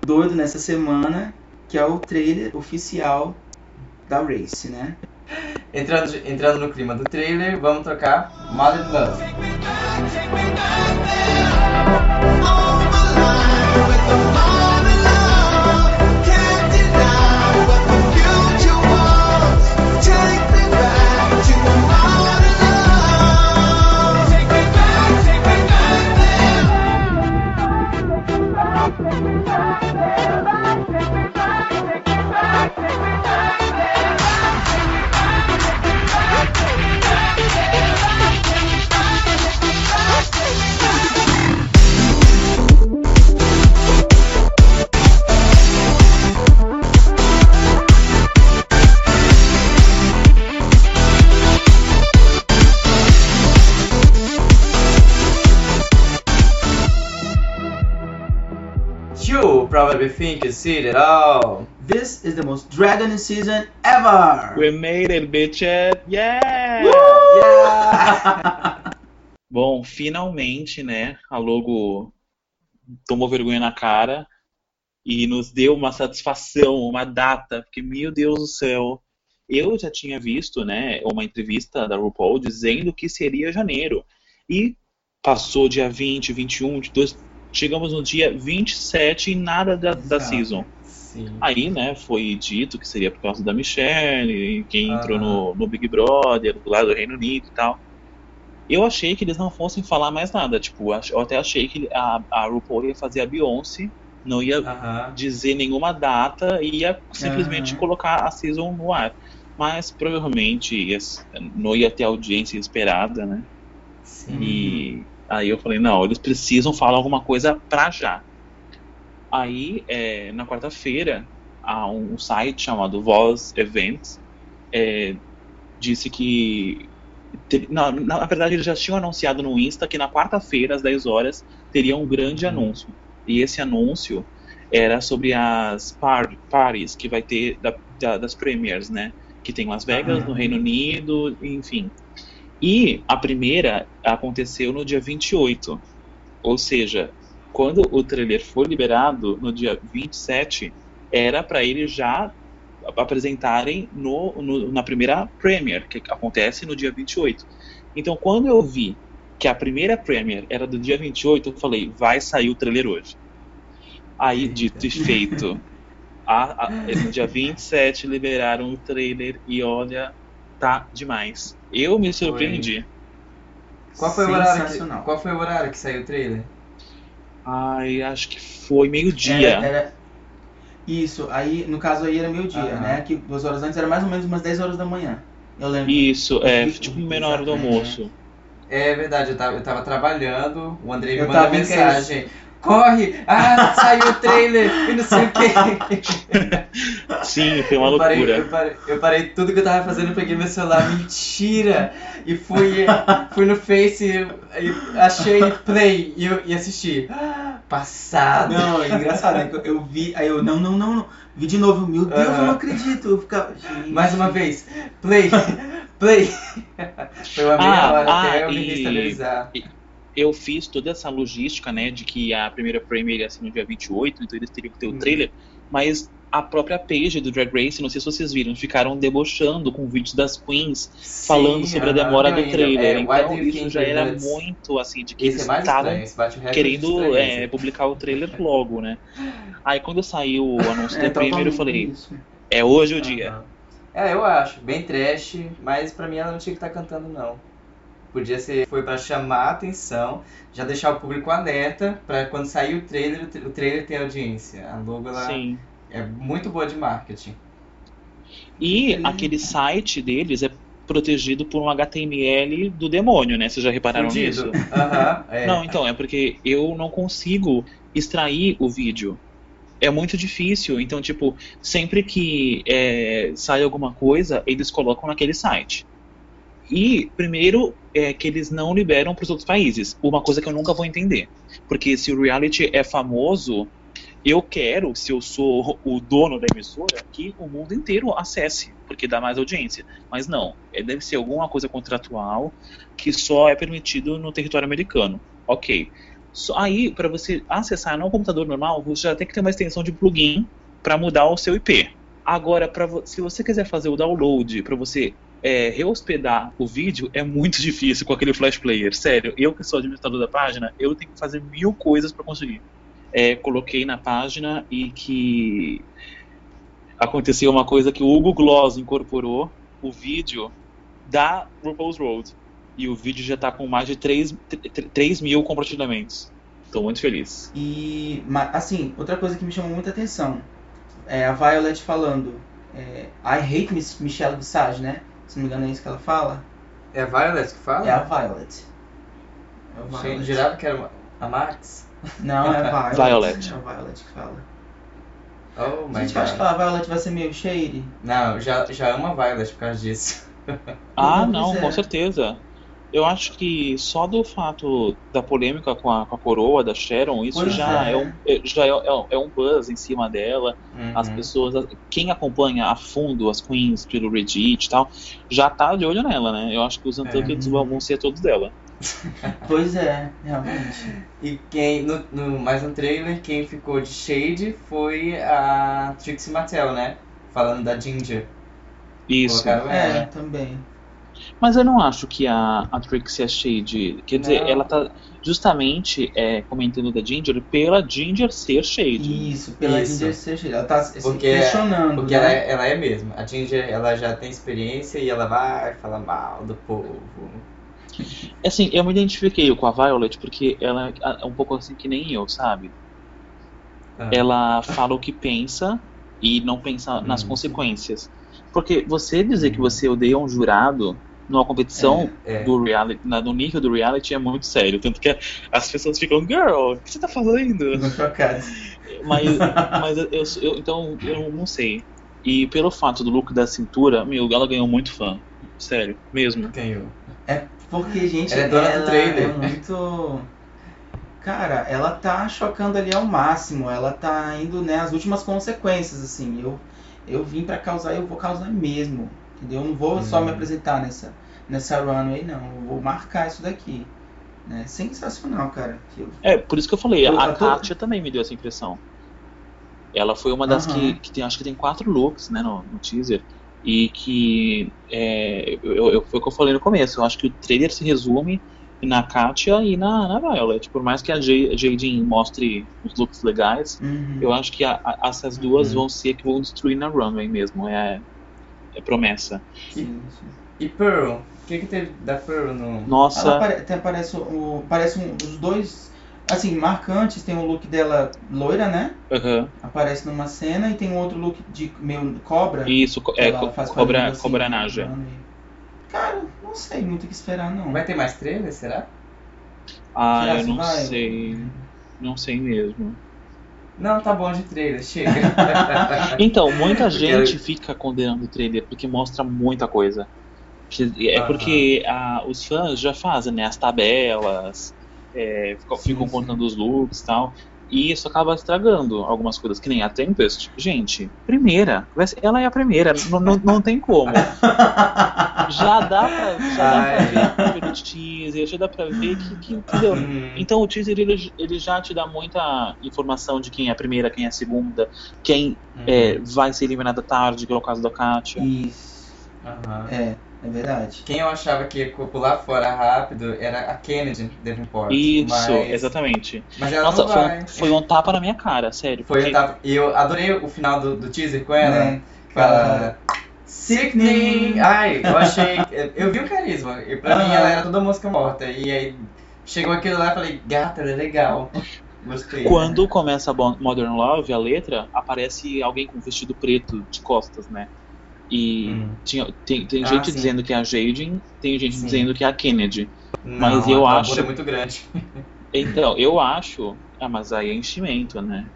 doido nessa semana, que é o trailer oficial da Race, né? Entrando, entrando no clima do trailer, vamos tocar Modern Love. You probably think you see it all. This is the most dragon season ever! We made it, bitches! Yeah! Yeah! Bom, finalmente, né, a logo tomou vergonha na cara e nos deu uma satisfação, uma data, porque, meu Deus do céu, eu já tinha visto, né, uma entrevista da RuPaul dizendo que seria janeiro. E passou dia 20, 21, 22, chegamos no dia 27 e nada da, da Exato. season. Sim. Aí, né, foi dito que seria por causa da Michelle, quem entrou Aham. no, no Big Brother, do lado do Reino Unido e tal. Eu achei que eles não fossem falar mais nada. Tipo, eu até achei que a, a RuPaul ia fazer a Beyoncé, não ia Aham. dizer nenhuma data e ia simplesmente Aham. colocar a season no ar. Mas provavelmente ia, não ia ter a audiência esperada, né? Sim. E aí eu falei, não, eles precisam falar alguma coisa pra já. Aí, é, na quarta-feira, um site chamado Voz Events é, disse que. na, na verdade, eles já tinham anunciado no Insta que na quarta-feira, às 10 horas, teria um grande Uhum. anúncio. E esse anúncio era sobre as par parties que vai ter da- da- das premiers, né? Que tem em Las Vegas, Aham. no Reino Unido, enfim. E a primeira aconteceu no dia 28. Ou seja, quando o trailer foi liberado no dia 27, era para eles já apresentarem no, no- na primeira Premiere, que acontece no dia 28. Então, quando eu vi que a primeira Premiere era do dia 28, eu falei, vai sair o trailer hoje. Aí, dito e feito, a, a, no dia 27 liberaram o trailer e olha, tá demais. Eu me surpreendi. Qual foi, o horário que, qual foi o horário que saiu o trailer? Ai, acho que foi meio-dia. Era, era- Isso, aí, no caso aí era meio dia, Aham. né? Que duas horas antes era mais ou menos umas 10 horas da manhã. Eu lembro. Isso, é, tipo menor hora do almoço. É verdade, eu tava, eu tava trabalhando, o Andrei me Eu em mensagem. Corre! Ah, saiu o trailer! E não sei o quê. Sim, foi uma eu parei, loucura. eu, parei, eu parei tudo que eu tava fazendo, peguei meu celular, mentira! E fui, fui no Face, e, e achei play e, eu, e assisti. Ah, Passado! Não, é engraçado, né? eu- vi, aí eu, não, não, não, não. Vi de novo, meu Deus, eu não acredito. Eu ficava, gente. Mais uma vez, play! Play! Foi uma meia Ah, hora ah, até eu me e- restabilizar. Eu fiz toda essa logística, né, de que a primeira Premiere ia ser no dia 28, então eles teriam que ter o Hum. trailer, mas a própria page do Drag Race, não sei se vocês viram, ficaram debochando com vídeos das queens falando Sim, sobre a demora do trailer. é, então do isso já era nuts? muito assim, de que Esse eles é estavam estranho, querendo é, publicar o trailer logo, né? Aí quando saiu o anúncio É, da Premiere, eu totalmente falei, isso. é hoje o dia. É, eu acho. Bem trash, mas pra mim ela não tinha que estar cantando, não. Podia ser, foi pra chamar a atenção, já deixar o público alerta pra quando sair o trailer, o tra- o trailer ter audiência. A logo, ela Sim. é muito boa de marketing. E aquele site deles é protegido por um HTML do demônio, né? Vocês já repararam Fudido. nisso? Aham, é. Não, então, é porque eu não consigo extrair o vídeo. É muito difícil. Então, tipo, sempre que é, sai alguma coisa, eles colocam naquele site. E, primeiro, é que eles não liberam para os outros países. Uma coisa que eu nunca vou entender. Porque se o reality é famoso, eu quero, se eu sou o dono da emissora, que o mundo inteiro acesse, porque dá mais audiência. Mas não, é, deve ser alguma coisa contratual que só é permitido no território americano. Ok. Aí, para você acessar no computador normal, você já tem que ter uma extensão de plugin para mudar o seu IP. Agora, pra, se você quiser fazer o download para você é, rehospedar o vídeo, é muito difícil com aquele Flash Player. Sério, eu que sou administrador da página, eu tenho que fazer mil coisas para conseguir. É, coloquei na página e que aconteceu uma coisa que o Hugo Gloss incorporou o vídeo da RuPaul's Road. E o vídeo já tá com mais de 3, 3 mil compartilhamentos. Tô muito feliz. E, assim, outra coisa que me chamou muita atenção é a Violet falando é, I hate Miss Michelle Visage, né? Se não me engano é isso que ela fala. É a Violet que fala? É a Violet. É a Gente, Violet. jurava que era uma- a Max? Não, é a Violet. Violet. É a Violet que fala. Oh my Gente, eu acho que god. a Violet vai ser meio shady. Não, já, já amo a Violet por causa disso. Ah, Pois não, é. com certeza. Eu acho que só do fato da polêmica com a, com a coroa da Sharon, isso Pois já, é. é. um, é- já é, é um- é um buzz em cima dela. As Uhum. pessoas, quem acompanha a fundo as queens pelo Reddit e tal, já tá de olho nela, né? Eu acho que os Untuckeds vão vão ser todos dela. Pois é, realmente. E quem, no, no, mais no trailer, quem ficou de shade foi a Trixie Mattel, né? Falando da Ginger. Isso. Colocaram É, ela. também. Mas eu não acho que a, a Trixie é shade. Quer dizer, Não. ela tá justamente é, comentando da Ginger pela Ginger ser shade. Isso, pela Isso. Ginger ser shady. Ela tá assim, Porque- questionando. Porque né? ela, é- ela é mesmo. A Ginger, ela já tem experiência e ela vai falar mal do povo. Assim, eu me identifiquei com a Violet porque ela é um pouco assim que nem eu, sabe? Ah. Ela fala o que pensa e não pensa nas Hum. consequências. Porque você dizer que você odeia um jurado numa competição É, é. do reality, na- no nível do reality é muito sério. Tanto que as pessoas ficam, girl, o que você tá falando? Mas, mas eu, eu- então eu não sei. E pelo fato do look da cintura, meu, ela ganhou muito fã. Sério, mesmo. Ganhou. É porque, gente, Ela é dona do trailer. é muito. Cara, ela tá chocando ali ao máximo. Ela tá indo, né, as últimas consequências, assim. Eu, eu vim pra causar e eu vou causar mesmo. Entendeu? Eu não vou só Hum. me apresentar nessa, nessa runway, não. Eu vou marcar isso daqui. Né? Sensacional, cara. Eu- É, por isso que eu falei, Eu- a Katia também me deu essa impressão. Ela foi uma das Aham. que, que tem, acho que tem quatro looks, né, no, no teaser. E que é, eu, eu- foi o que eu falei no começo. Eu acho que o trailer se resume na Katia e na, na Violet. Por mais que a J- Jadin mostre os looks legais, Uhum. eu acho que a- a- essas duas Uhum. vão ser que vão destruir na runway mesmo. É, é promessa. Sim, sim. E Pearl? O que, que teve da Pearl no. Ela Nossa, até parece, o, parece um, os dois, assim, marcantes. Tem o look dela loira, né? aham. Aparece numa cena e tem um outro look de meio cobra. isso, é, co- cobra, assim, cobra naja. Cara, não sei muito o que esperar, não. Vai ter mais trailer, será? Ah, Será eu não vai? sei. Não sei mesmo. Não, tá bom de trailer, chega. Então, muita gente fica condenando o trailer porque mostra muita coisa. É porque ah, os fãs já fazem né, as tabelas, é, ficam, Sim, ficam sim. contando os looks e tal. E isso acaba estragando algumas coisas, que nem a Tempest. Gente, primeira. Ela é a primeira, não, não, não tem como. Já dá pra, já dá pra ver pelo teaser, já dá pra ver que, que entendeu? Hum. Então o teaser ele, ele já te dá muita informação de quem é a primeira, quem é a segunda, quem Hum. é, vai ser eliminada tarde, que é o caso da Katia. Isso. Aham. É, é verdade. Quem eu achava que ia pular fora rápido era a Kennedy Davenport. Isso, mas, exatamente. Mas ela Nossa, não foi vai. um, foi um tapa na minha cara, sério. Foi porque- um tapa- E eu adorei o final do, do teaser com ela. Né? Fala. Sickening! Ai, eu achei. Eu vi o carisma. E pra mim ela era toda música morta. E aí chegou aquilo lá e falei, gata, ela é legal. Gostei. Quando começa Modern Love, a letra, aparece alguém com vestido preto de costas, né? E Hum. tinha, tem, tem Ah, gente sim. dizendo que é a Jaden, tem gente Sim. dizendo que é a Kennedy. Não, mas eu a acho- é muito grande. Então, eu acho. Ah, mas aí é enchimento, né?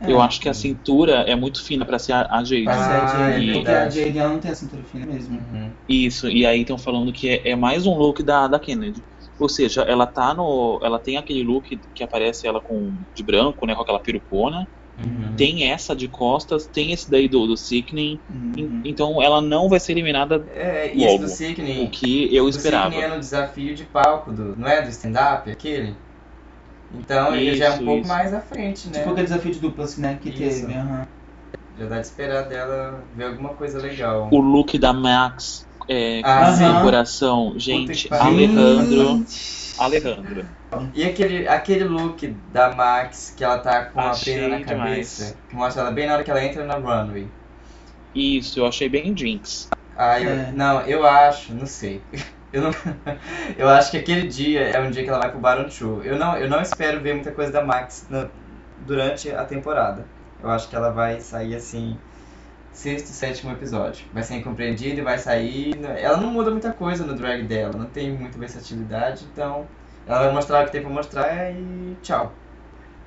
É. Eu acho que a cintura é muito fina pra ser a, a Jaden. Pra ser a Ah, Jade, é porque a. Jade ela não tem a cintura fina mesmo. Uhum. Isso, e aí estão falando que é, é mais um look da, da Kennedy. Ou seja, ela tá no. Ela tem aquele look que aparece ela com de branco, né? Com aquela perucona. Uhum. Tem essa de costas, tem esse daí do, do Sickening. Uhum. En- Então ela não vai ser eliminada É, e esse logo. do Sickening. o que eu O esperava. Sickening é no desafio de palco, do, não é do stand-up, aquele? Então ele já é um Isso, pouco isso. mais à frente, né? Tipo aquele desafio de duplas, né? Que Isso. teve. aham. Já dá de esperar dela ver alguma coisa legal. O look da Max é, Ah, com sim. decoração. Gente, que pariu. Alejandro. Alejandro. E aquele, aquele look da Max, que ela tá com a Achei pena na demais. cabeça, que mostra ela bem na hora que ela entra na runway. Isso, eu achei bem Jinx. Ah, eu, É. não, eu acho, não sei. Eu, não, eu acho que aquele dia é um dia que ela vai pro Baron Show. Eu não, eu não espero ver muita coisa da Max na- durante a temporada. Eu acho que ela vai sair assim, sexto, sétimo episódio. Vai ser incompreendida e vai sair. Ela não muda muita coisa no drag dela, não tem muita versatilidade, então ela vai mostrar o que tem pra mostrar e tchau.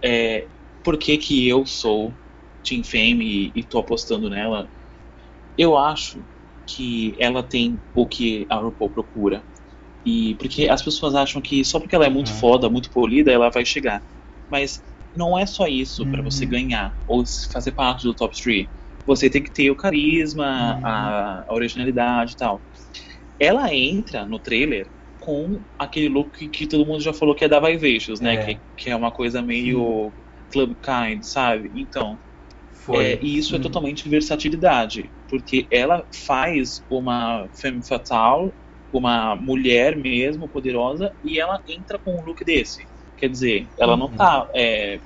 É, por que, que eu sou Team Fame e, e tô apostando nela? Eu acho que ela tem o que a RuPaul procura. E porque as pessoas acham que só porque ela é muito Uhum. foda, muito polida, ela vai chegar. Mas não é só isso Uhum. você ganhar ou fazer parte do top 3. Você tem que ter o carisma, Uhum. a, a originalidade e tal. Ela entra no trailer com aquele look que, que todo mundo já falou que é da Vivacious, né? É. Que, que é uma coisa meio club kind, sabe? Então, Foi. é, e isso é Hum. totalmente versatilidade, porque ela faz uma femme fatale, uma mulher mesmo, poderosa, e ela entra com um look desse. Quer dizer, ela não Uhum. tá. é,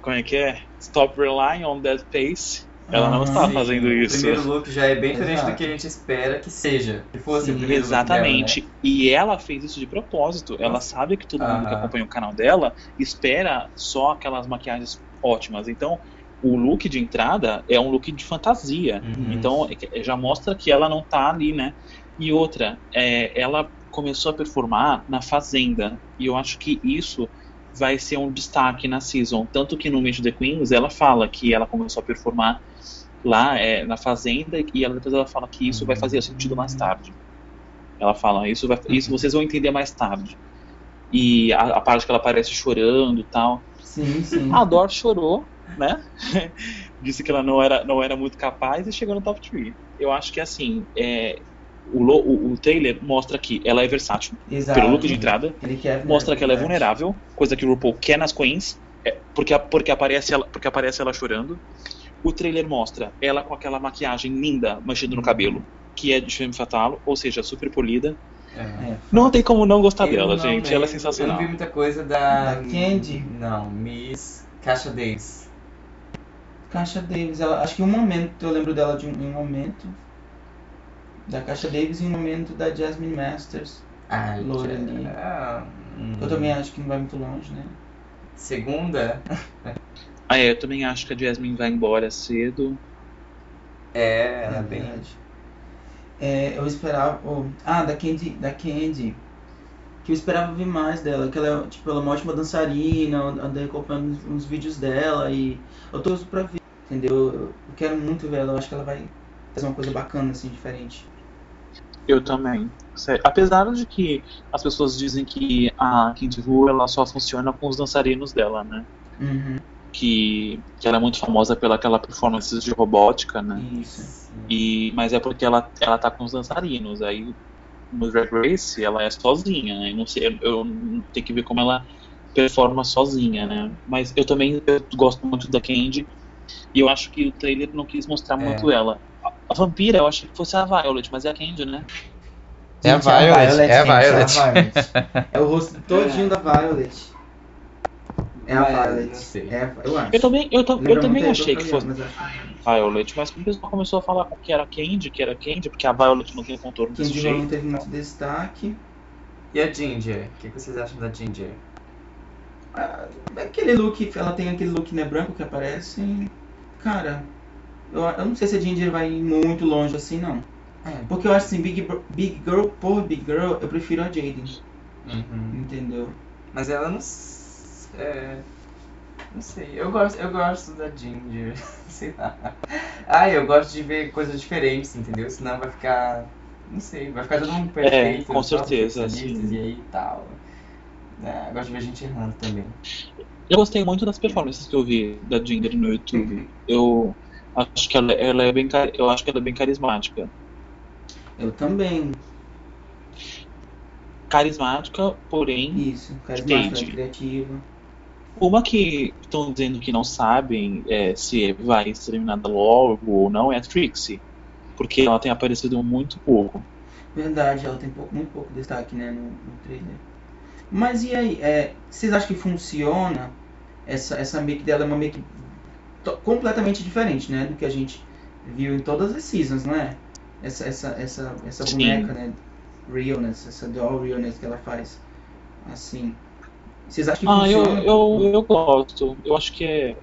como é que é? Stop relying on that pace. Ela não Ah, está Sim, fazendo O isso. primeiro look já é bem diferente Exato. do que a gente espera que seja. Que fosse Sim, o primeiro Exatamente. look E ela fez isso de propósito. Ela sabe que todo mundo que acompanha o canal dela espera só aquelas maquiagens ótimas. Então, o look de entrada é um look de fantasia. dela, né? Uhum. Então, é- já mostra que ela não tá ali, né? E outra, é, ela começou a performar na Fazenda. E eu acho que isso vai ser um destaque na season. Tanto que no Meet the Queens ela fala que ela começou a performar lá é, na Fazenda e ela, depois ela fala que isso vai fazer sentido mais tarde. Ela fala, isso, vai, isso vocês vão entender mais tarde. E a, a parte que ela aparece chorando e tal. Sim, sim. A Dor chorou, né? Disse que ela não era, não era muito capaz e chegou no top 3. Eu acho que assim, é, o, o, o trailer mostra que ela é versátil, Exato. pelo look de entrada. Ele quer Mostra que ela é vulnerável, coisa que o RuPaul quer nas queens, é, porque, porque, aparece ela, porque aparece ela chorando. O trailer mostra ela com aquela maquiagem linda, mexendo no cabelo, que é de Femme Fatale, ou seja, super polida. É. É, Não tem como não gostar Eu dela, não gente. Ela é sensacional. Eu não vi muita coisa da. Da Candy? Não, Miss Caixa Davis. Caixa Davis, ela, acho que um momento, eu lembro dela de um, um momento da Caixa Davis e um momento da Jasmine Masters. Ah, Loura ali. ah, hum. Eu também acho que não vai muito longe, né? Segunda? Ah, é, eu também acho que a Jasmine vai embora cedo. É, ela é bem. verdade. É, eu esperava. oh, ah, da Candy, da Candy. Que eu esperava ver mais dela. Que ela é, tipo, ela é uma ótima dançarina. Eu andei acompanhando uns, uns vídeos dela e eu tô pra ver. Entendeu? Eu, eu quero muito ver ela. Eu acho que ela vai fazer uma coisa bacana, assim, diferente. Eu também. Sério. Apesar de que as pessoas dizem que a Candy Wu ela só funciona com os dançarinos dela, né? Uhum. Que, que ela é muito famosa pela aquela performance de robótica, né? Isso. E, mas é porque ela, ela tá com os dançarinos. Aí no Drag Race ela é sozinha, né? Eu não sei, eu, eu tenho que ver como ela performa sozinha, né? Mas eu também eu gosto muito da Candy. E eu acho que o trailer não quis mostrar É. muito ela. A, a vampira, eu achei que fosse a Violet, mas é a Candy, né? É a Violet, é a gente, Violet. É o rosto todinho da Violet. É a Violet. É, a- eu acho. Eu também, eu, tam- eu também achei que fosse Cullen, mas acho Violet, mas o pessoal começou a falar que era Candy, que era Candy, porque a Violet não tem contorno que desse Candy não jeito. teve muito destaque. E a Ginger? O que que vocês acham da Ginger? Ah, Aquele look, ela tem aquele look né, branco que aparece. Cara, eu, eu não sei se a Ginger vai ir muito longe assim, não. É. Porque eu acho assim, Big, Big Girl por Big Girl, eu prefiro a Jaden. Uhum. Entendeu? Mas ela não. É, não sei. Eu gosto, eu gosto da Ginger. sei lá. Ah, eu gosto de ver coisas diferentes, entendeu? Senão vai ficar. Não sei, vai ficar todo mundo perfeito. com só certeza, sim. E aí e tal. É, eu gosto de ver gente errando também. Eu gostei muito das performances que eu vi da Ginger no YouTube. Eu acho que ela, ela é bem, eu acho que ela é bem carismática. Eu também. Carismática, porém, Isso, carismática, Stage. criativa. Uma que estão dizendo que não sabem é, se vai ser eliminada logo ou não é a Trixie. Porque ela tem aparecido muito pouco. Verdade, ela tem pouco, muito pouco destaque né, no, no trailer. Mas e aí, é, vocês acham que funciona? Essa, essa make dela é uma make completamente diferente, né? Do que a gente viu em todas as seasons, não é? Essa, essa, essa, essa Sim. boneca, né? Realness, essa doll realness que ela faz. Assim. Vocês acham que Ah, eu, funciona? eu, eu gosto. Eu acho que é.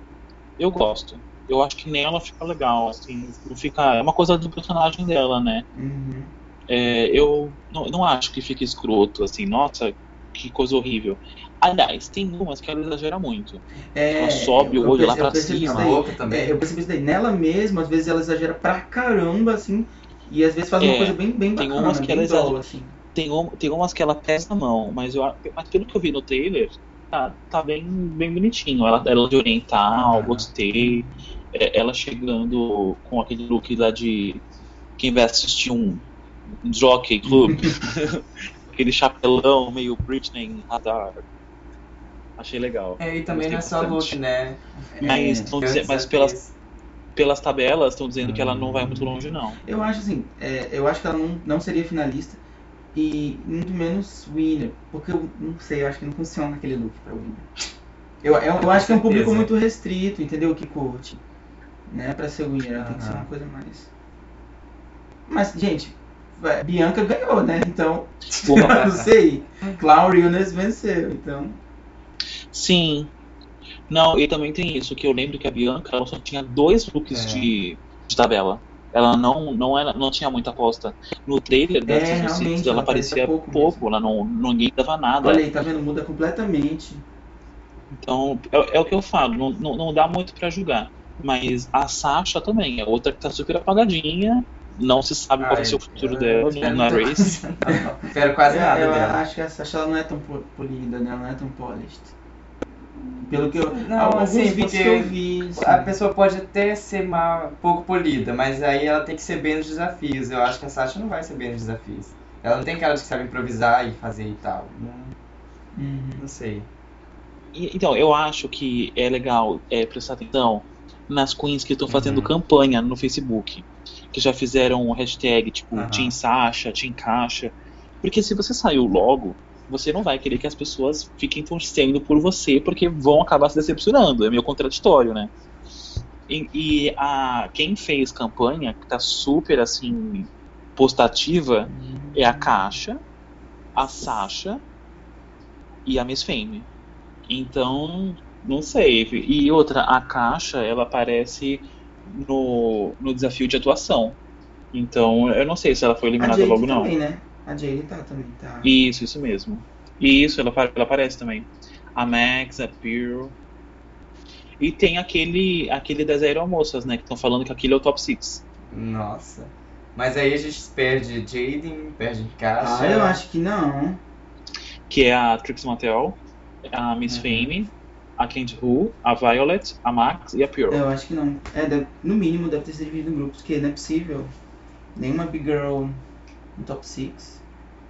Eu gosto. Eu acho que nela fica legal, assim. não Fica, é uma coisa do personagem dela, né? Uhum. É, eu não, não acho que fique escroto, assim, nossa, que coisa horrível. Aliás, tem umas que ela exagera muito. É, Ela sobe o eu- eu olho lá eu pra cima. daí. também. É, eu percebi isso daí. Nela mesma, às vezes ela exagera pra caramba, assim. E às vezes faz uma É, coisa bem, bem tem bacana, umas que bem ela exagera. assim. Tem, um, tem umas que ela pesa a mão, mas, eu, mas pelo que eu vi no trailer, tá, tá bem, bem bonitinho. Ela, ela de oriental, Ah. gostei. É, ela chegando com aquele look lá de quem vai assistir um, um Jockey Club. aquele chapelão meio Britney Hazard. Achei legal. É, e também não é só look, né? Mas, É, dizer- mas pelas, pelas tabelas estão dizendo que ela não vai muito longe, não. Eu acho assim, é, eu acho que ela não, não seria finalista e muito menos winner, porque eu não sei, eu acho que não funciona aquele look pra winner. Eu, eu, eu acho que é um público muito restrito, entendeu? Que curte. Não é pra ser winner, tem que ser uma coisa mais. Mas, gente, vai, Bianca ganhou, né? Então, Porra. não sei. Clown Realness venceu, então. Sim. Não, e também tem isso, que eu lembro que a Bianca ela só tinha dois looks É. de, de tabela. Ela não, não, era, não tinha muita aposta. No trailer da É, 6, ela aparecia pouco pouco, ela não, ninguém dava nada. Olha aí, tá vendo? Muda completamente. Então, é, é o que eu falo, não, não, não dá muito pra julgar. Mas a Sasha também é outra que tá super apagadinha, não se sabe qual vai ser o futuro dela eu no- na Race. Espero quase eu, nada eu dela. acho que a Sasha ela não é tão po- polida, né? Ela não é tão polished. Pelo que eu. Não, alguns assim, vídeos que eu vi. assim, A pessoa pode até ser mal, pouco polida, mas aí ela tem que ser bem nos desafios. Eu acho que a Sasha não vai ser bem nos desafios. Ela não tem cara de que sabe improvisar e fazer e tal. Não, Uhum. não sei. Então, eu acho que é legal é, prestar atenção nas queens que estão fazendo Uhum. campanha no Facebook. Que já fizeram o hashtag tipo Aham. Team Sasha, Team Caixa. Porque se você saiu logo, você não vai querer que as pessoas fiquem torcendo por você, porque vão acabar se decepcionando. É meio contraditório, né? E, e a, quem fez campanha, que tá super assim, postativa, é a Caixa, a Sasha e a Miss Fame. Então, não sei. E outra, a Caixa, ela aparece no, no desafio de atuação. Então, eu não sei se ela foi eliminada logo não. também, né? A Jade tá também, tá. Isso, isso mesmo. Isso, ela, ela aparece também. A Max, a Pearl. E tem aquele, aquele das aeromoças, né? Que estão falando que aquele é o top 6. Nossa. Mas aí a gente perde Jaden, perde Caixa. Ah, eu acho que não. Que é a Trix Mattel, a Miss Uhum. Fame, a Candy Who, a Violet, a Max e a Pearl. Eu acho que não. É, deve- no mínimo deve ter sido dividido em grupos, porque não é possível. Nenhuma Big Girl no top 6.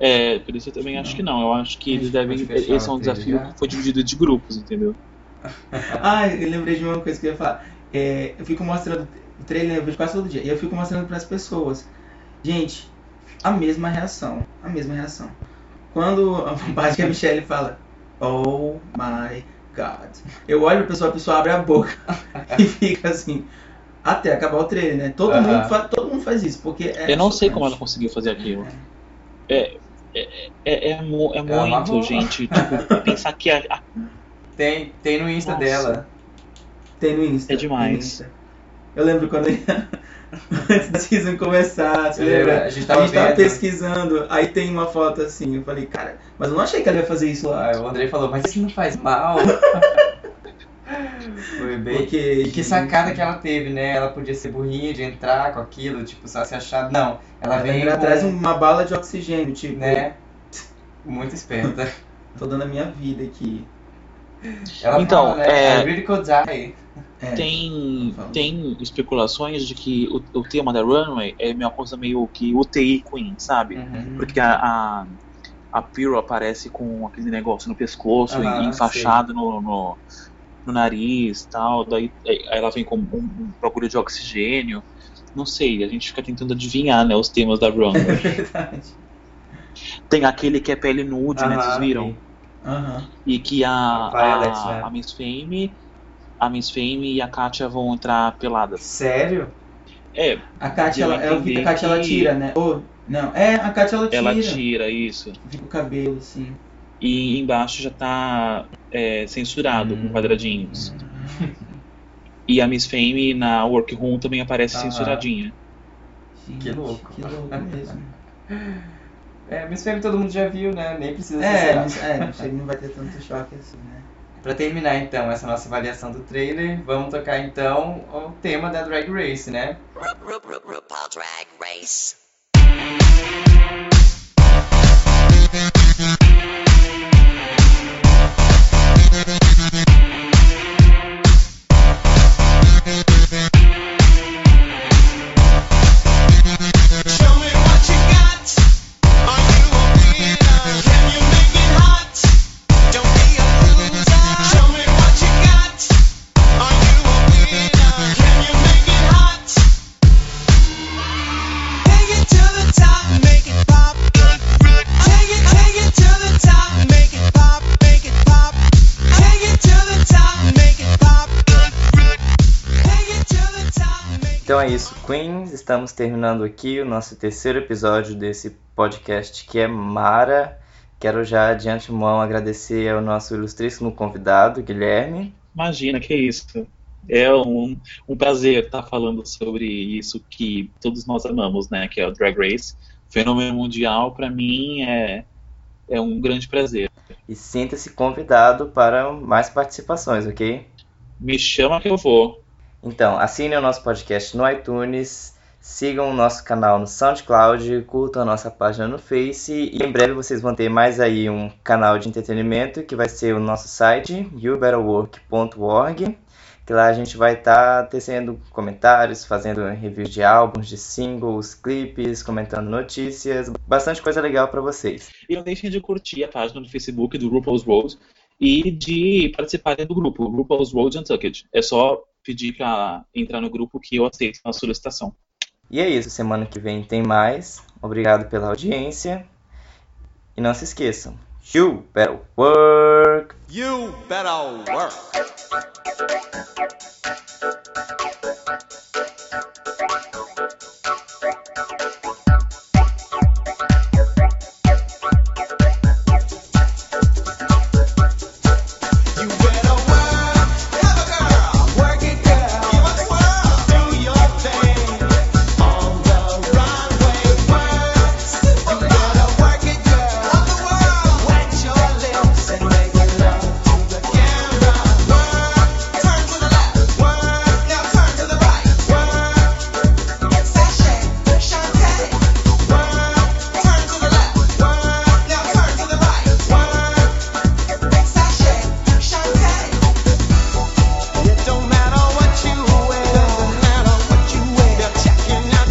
É, por isso eu também acho que não. Eu acho que eles devem. Esse é um desafio já. que foi dividido de grupos, entendeu? Ah, eu lembrei de uma coisa que eu ia falar. É, eu fico mostrando o trailer, eu vejo quase todo dia. E eu fico mostrando para as pessoas. Gente, a mesma reação. A mesma reação. Quando a parte que a Michelle fala, Oh my God. Eu olho pra pessoa, a pessoa abre a boca e fica assim. Até acabar o trailer, né? Todo, Aham. mundo, fa- todo mundo faz isso, porque é eu não sei como ela conseguiu fazer aquilo. É, é, é, é, é É uma muito, gente. Tipo, pensar que a, a- Tem, tem no Insta Nossa. dela. Tem no Insta. É demais. Eu lembro quando antes da season começar, você lembra? lembro, a gente tava vendo. pesquisando, aí tem uma foto assim, eu falei, cara, mas eu não achei que ela ia fazer isso lá. Ah, o Andrei falou, mas isso não faz mal. Foi bem. Porque, que sacada que ela teve, né? Ela podia ser burrinha de entrar com aquilo, tipo, só se achar. Não, ela, ela vem vem com, atrás uma bala de oxigênio, tipo, né? Muito esperta. tô dando a minha vida aqui. Ela Então, fala, né? é-. É, tem, tem especulações de que o, o tema da Runway é uma coisa meio que UTI Queen, sabe? Uhum. Porque a, a, a Pearl aparece com aquele negócio no pescoço, Aham, enfaixado no, no, no nariz tal. Daí é, ela vem com um, procura de oxigênio. Não sei, a gente fica tentando adivinhar né, os temas da É Runway. verdade. Tem aquele que é pele nude, né? Vocês viram? sim. Aham. E que a, A Violet, a, né? a Miss Fame, a Miss Fame e a Katia vão entrar peladas. Sério? É, A Kátia, Deu ela, a é o que ela tira, né? Ou, não, é, a Kátia ela tira. ela tira isso. Fica o cabelo, assim. E embaixo já tá é, censurado com Hum. quadradinhos. E a Miss Fame na Workroom também aparece Aham. censuradinha. Gente, Que louco. Que louco mesmo. É, Miss Fame todo mundo já viu, né? Nem precisa É, é, não sei, não vai ter tanto choque assim, né? Pra terminar então essa nossa avaliação do trailer, vamos tocar então o tema da Drag Race, né? Ru- Ru- Ru- RuPaul Drag Race. Estamos terminando aqui o nosso terceiro episódio desse podcast que é Mara. Quero já de antemão agradecer ao nosso ilustríssimo convidado, Guilherme. Imagina, que isso. É um, um prazer estar falando sobre isso que todos nós amamos, né? Que é o Drag Race. Fenômeno mundial, para mim, é, é um grande prazer. E sinta-se convidado para mais participações, ok? Me chama que eu vou. Então, assine o nosso podcast no iTunes, sigam o nosso canal no SoundCloud, curtam a nossa página no Face e em breve vocês vão ter mais aí um canal de entretenimento que vai ser o nosso site, youbetterwork.org, que lá a gente vai estar tecendo comentários, fazendo reviews de álbuns, de singles, clipes, comentando notícias, bastante coisa legal para vocês. E não deixem de curtir a página no Facebook do RuPaul's Road e de participarem do grupo, RuPaul's Road Untucked. É só pedir para entrar no grupo que eu aceito a solicitação. E é isso, semana que vem tem mais. Obrigado pela audiência. E não se esqueçam, you better work. You better work.